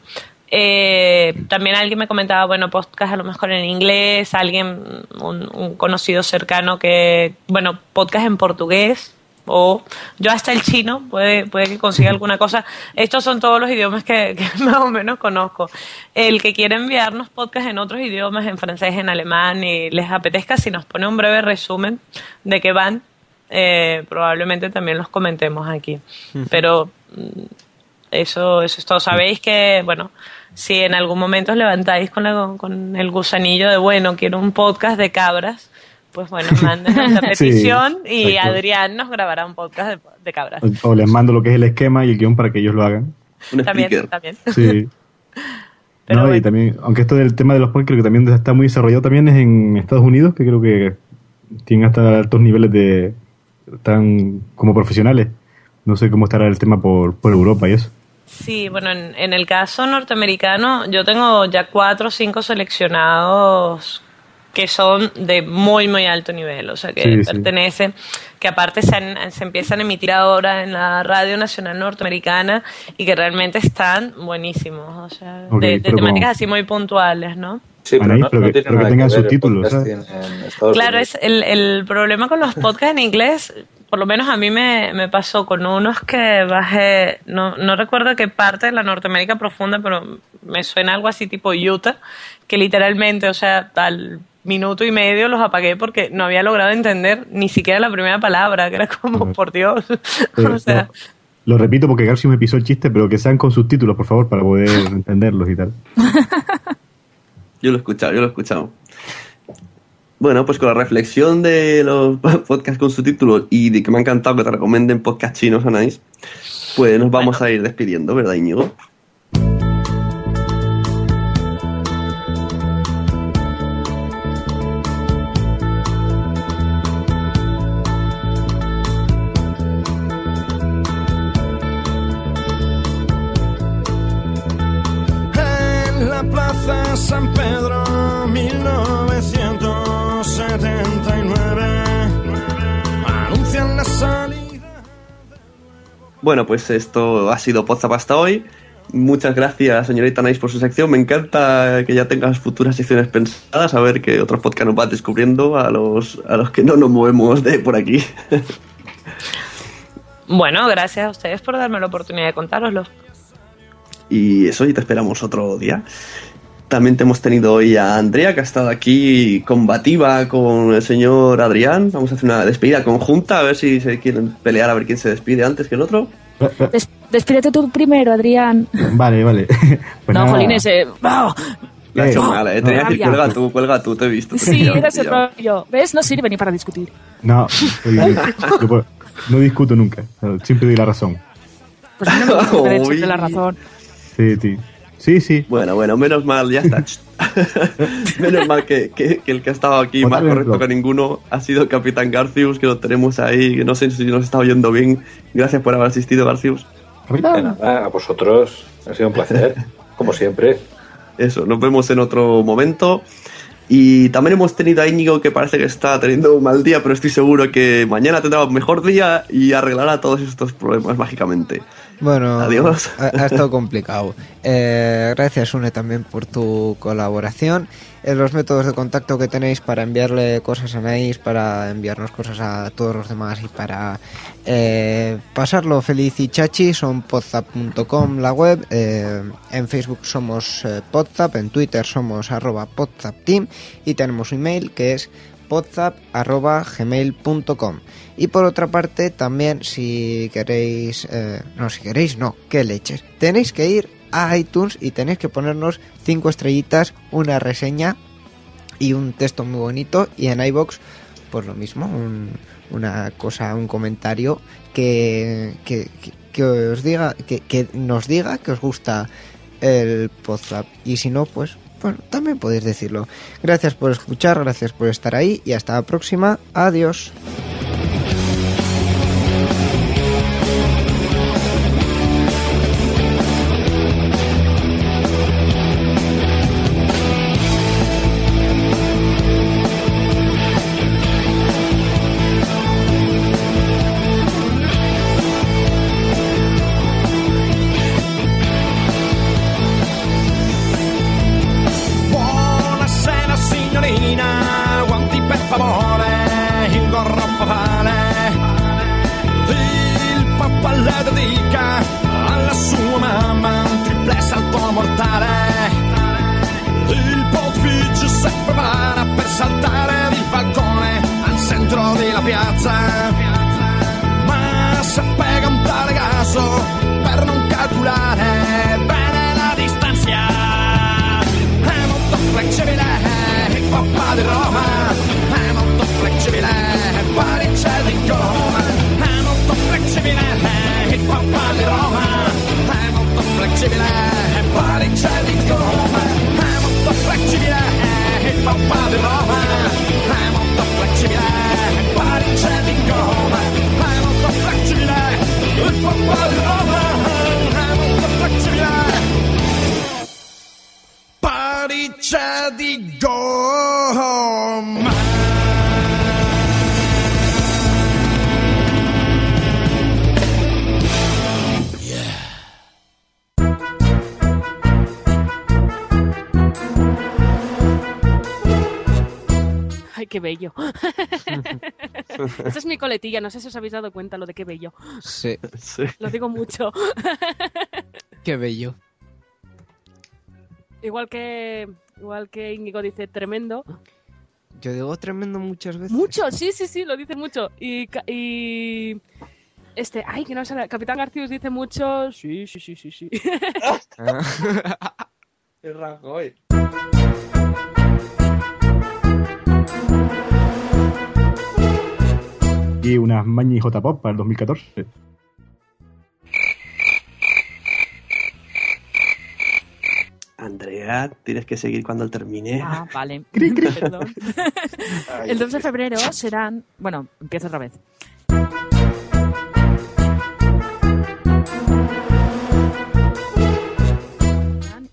Eh, también alguien me comentaba, bueno, podcast a lo mejor en inglés, alguien, un, un conocido cercano que, bueno, podcast en portugués, o yo hasta el chino, puede, puede que consiga alguna cosa. Estos son todos los idiomas que, que más o menos conozco. El que quiere enviarnos podcast en otros idiomas, en francés, en alemán, y les apetezca, si nos pone un breve resumen de qué van, eh, probablemente también los comentemos aquí. Pero mm, eso, eso es todo. Sabéis que, bueno, si en algún momento os levantáis con, la- con el gusanillo de, bueno, quiero un podcast de cabras, pues bueno, manden Sí, petición y exacto. Adrián nos grabará un podcast de, de cabras. O, o les mando lo que es el esquema y el guion para que ellos lo hagan. También, también. Sí. no, y también, aunque esto del tema de los podcasts creo que también está muy desarrollado también es en Estados Unidos, que creo que tienen hasta altos niveles de están como profesionales. No sé cómo estará el tema por, por Europa y eso. Sí, bueno, en, en el caso norteamericano, yo tengo ya cuatro o cinco seleccionados que son de muy, muy alto nivel, o sea, que Sí, sí. pertenecen, que aparte se, han- se empiezan a emitir ahora en la Radio Nacional Norteamericana y que realmente están buenísimos, o sea, de, temáticas como- así muy puntuales, ¿no? Sí, pero Anaí, no, pero no que- tiene pero que tengan el subtítulos, Claro, es el, el problema con los podcasts en inglés, por lo menos a mí me, me pasó con unos que bajé, no, no recuerdo qué parte de la Norteamérica profunda, pero me suena algo así tipo Utah, que literalmente, o sea, al minuto y medio los apagué porque no había logrado entender ni siquiera la primera palabra, que era como, por Dios. Eh, o sea, Lo repito porque Garcio me pisó el chiste, pero que sean con subtítulos, por favor, para poder entenderlos y tal. Yo lo he escuchado, yo lo he escuchado. Bueno, pues con la reflexión de los podcasts con subtítulos y de que me ha encantado que te recomienden podcasts chinos, Anais, pues nos vamos a ir despidiendo, ¿verdad, Íñigo? Bueno, pues esto ha sido Podzap hasta hoy. Muchas gracias, señorita Anais, por su sección. Me encanta que ya tengas futuras secciones pensadas, a ver qué otros podcasts nos vas descubriendo a los, a los que no nos movemos de por aquí. bueno, gracias a ustedes por darme la oportunidad de contároslo. Y eso, y te esperamos otro día. También te hemos tenido hoy a Andrea, que ha estado aquí combativa con el señor Adrián. Vamos a hacer una despedida conjunta, a ver si se quieren pelear, a ver quién se despide antes que el otro. Des- despídete tú primero, Adrián. Vale, vale. Pues no, nada. Jolines, eh, ¡ah! La he hecho mal, eh. Tenía que decir, rabia. cuelga tú, cuelga tú, te he visto. Sí, el ya. rollo. ¿Ves? No sirve ni para discutir. No, yo puedo- no discuto nunca. Siempre doy la razón. Pues no me gusta la razón. Sí, sí. Sí, sí. Bueno, bueno, menos mal, ya está. menos mal que, que- que el que ha estado aquí Otra más correcto que ninguno ha sido Capitán Garcius, que lo tenemos ahí. que No sé si nos está oyendo bien. Gracias por haber asistido, Garcius. A vosotros. Ha sido un placer, como siempre. Eso, nos vemos en otro momento. Y también hemos tenido a Íñigo que parece que está teniendo un mal día, pero estoy seguro que mañana tendrá un mejor día y arreglará todos estos problemas mágicamente. Bueno, Adiós. Ha, ha estado complicado. Eh, gracias, Une, también por tu colaboración. Eh, los métodos de contacto que tenéis para enviarle cosas a Naís, para enviarnos cosas a todos los demás y para eh, pasarlo feliz y chachi son podzap.com la web. en Facebook somos Podzap, en Twitter somos arroba podzapteam y tenemos un email que es podzap.gmail.com y por otra parte también si queréis eh, no si queréis no qué leches. Tenéis que ir a iTunes y tenéis que ponernos cinco estrellitas una reseña y un texto muy bonito. Y en iBox pues lo mismo un- una cosa un comentario que, que, que- os diga que, que nos diga que os gusta el podcast y si no pues bueno también podéis decirlo. Gracias por escuchar gracias por estar ahí y hasta la próxima. Adiós mortale. Il pontificio si prepara per saltare il balcone al centro della piazza. Ma un tale caso per non calcolare bene la distanza. È molto flessibile il papà di Roma, è molto flessibile Parigi di Roma, è molto flessibile il papà di Roma, molto flessibile Parigi di Roma, è molto flessibile il papà di Roma, è molto flessibile Parigi di Roma, è molto flessibile il papà di Roma, è molto flessibile Pariccia di gomma. Qué bello. Esta es mi coletilla, no sé si os habéis dado cuenta lo de qué bello. sí Lo digo mucho. qué bello igual que igual que Íñigo dice tremendo, Yo digo tremendo muchas veces. Mucho, sí, sí, sí, lo dice mucho. Y, este, ay, que no sale. Capitán Garcius dice mucho. Sí, sí, sí, sí, sí. Qué Rajoy. Y unas Mañi J-Pop para el 2014. Andrea, tienes que seguir cuando termine. Ah, vale. Cri, cri. Perdón. El 2 de febrero serán. Bueno, empiezo otra vez.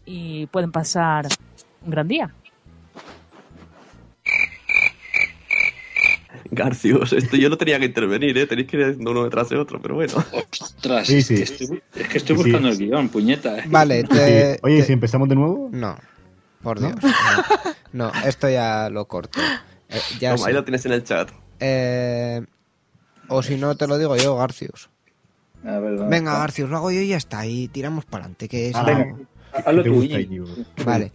Y pueden pasar un gran día. Garcius, esto yo no tenía que intervenir, ¿eh? Tenéis que ir haciendo uno detrás de otro, pero bueno. Ostras, Sí, es, sí. Que estoy, es que estoy Sí, sí. buscando el guion, puñeta. eh. Vale, te- Sí. Oye, te- si empezamos de nuevo. No, por ¿No? Dios. No, No, esto ya lo corto. Eh, ya Toma, ahí lo tienes en el chat. Eh, o si no, te lo digo yo, Garcius. A ver, ¿dónde Venga? Garcius, lo hago yo y ya está. Y tiramos para adelante. Que es Ah. Hazlo ¿Te tú? Vale.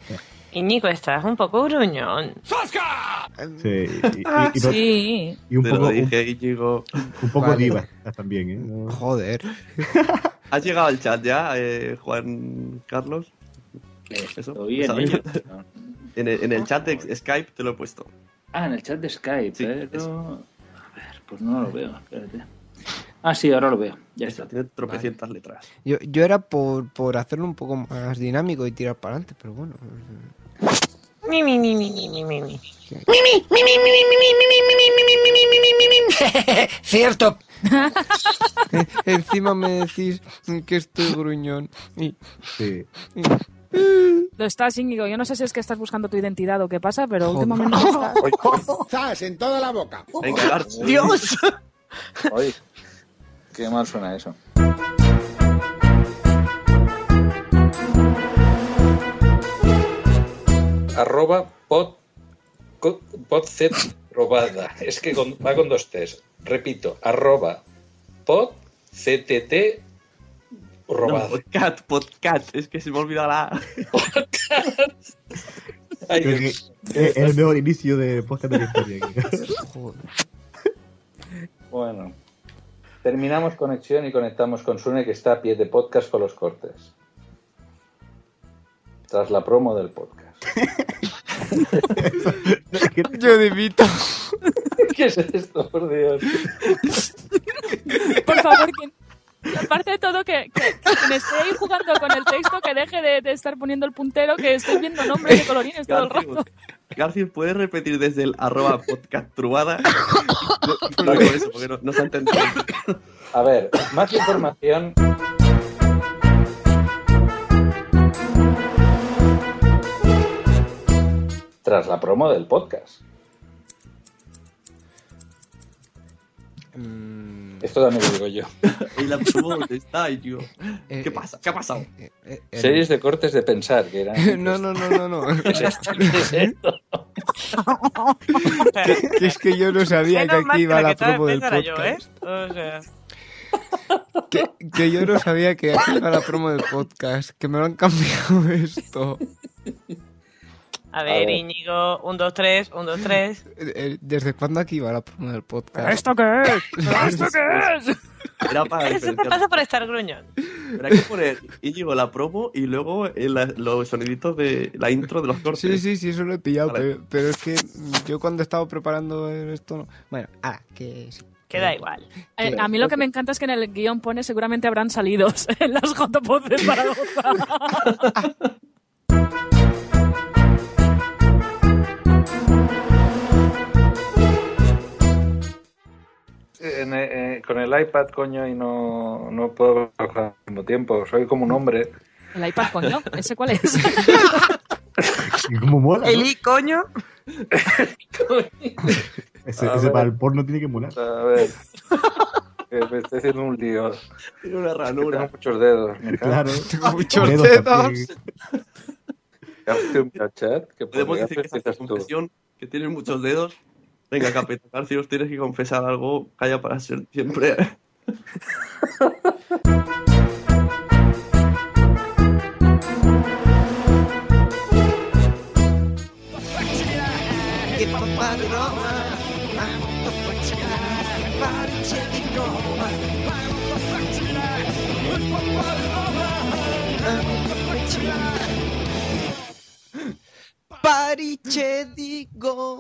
Íñigo, estás un poco gruñón. Sí, y, y- y no- Sí. y un Te poco, lo un, dije, Íñigo. un poco Vale. diva también, ¿eh? No- Joder. ¿Has llegado al chat ya, eh, Juan Carlos? Eso, Estoy en. En el, en el chat de Skype te lo he puesto. Ah, en el chat de Skype, Sí, pero... A ver, pues no lo veo, espérate. Ah, sí, ahora lo veo. Ya está. Tiene tropecientas letras. Yo, yo era por, por hacerlo un poco más dinámico y tirar para adelante, pero bueno. Mi, mi, mi, mi, mi, mi, mi, mi. Cierto. Encima me decís que estoy gruñón. Y, Sí. Lo estás, Íñigo. Yo no sé si es que estás buscando tu identidad o qué pasa, pero Joder. últimamente estás. ¡Zas! En toda la boca. ¡Dios! Oye, qué mal suena eso. Arroba pod, robada. Es que con- va con dos T's. Repito, arroba pod ctt No, robada. podcast, podcast. Es que se me ha olvidado la... Ay, Creo que es el mejor inicio de podcast de la historia. Bueno, terminamos conexión y conectamos con Sune que está a pie de podcast con los cortes. Tras la promo del podcast. Yo dimito. ¿Qué es esto, por Dios? Por favor, quien. Aparte de todo, que, que, que quien esté ahí jugando con el texto, que deje de, de estar poniendo el puntero, que estoy viendo nombres de colorines todo el rato. Garcius, ¿puedes repetir desde el arroba podcast trubada? No, no eso porque no, no se ha entendido. A ver, más información. Tras la promo del podcast. Mm, Esto también lo digo yo. Eh, ¿qué pasa? ¿Qué ha pasado? eh, eh, Series de cortes de pensar, que eran. No, no, no, no, no. ¿Qué es esto? ¿Qué es esto? que, que es que yo no sabía que Menos aquí iba la promo del yo, ¿eh? podcast. O sea, Que, que yo no sabía que aquí iba la promo del podcast. Que me lo han cambiado esto. A ver, ver. Íñigo, un, dos, tres, un, dos, tres. Eh, eh, ¿Desde cuándo aquí iba la promo del podcast? ¿Esto qué es? ¿Pero ¿Esto qué es? Era para Eso te pasa por estar gruñón. Pero hay que poner Íñigo la promo y luego eh, la- los soniditos de la intro de los cortes. Sí, sí, sí, eso lo he pillado. Vale. Pero, pero es que yo cuando estaba preparando esto... No... Bueno, ah, que sí. Queda igual. Eh, a mí lo que me encanta es que en el guion pone seguramente habrán salidos en las JPOD de Zaragoza. En- eh, con el iPad, coño, y no, no puedo trabajar al mismo tiempo. Soy como un hombre. El iPad, coño, ¿ese cuál es? Cómo mola. El i, coño. Ese, ese ver. para el porno tiene que molar. A ver. Que me estoy haciendo un lío. Tiene una Tengo ranura. muchos dedos. me. Claro. Tengo muchos Dedos dedos. un chat que Podemos decir que tú. confesión, que tienes muchos dedos. Venga, Capitán Garcius, tienes que confesar algo. Calla para ser siempre. Parice di gomma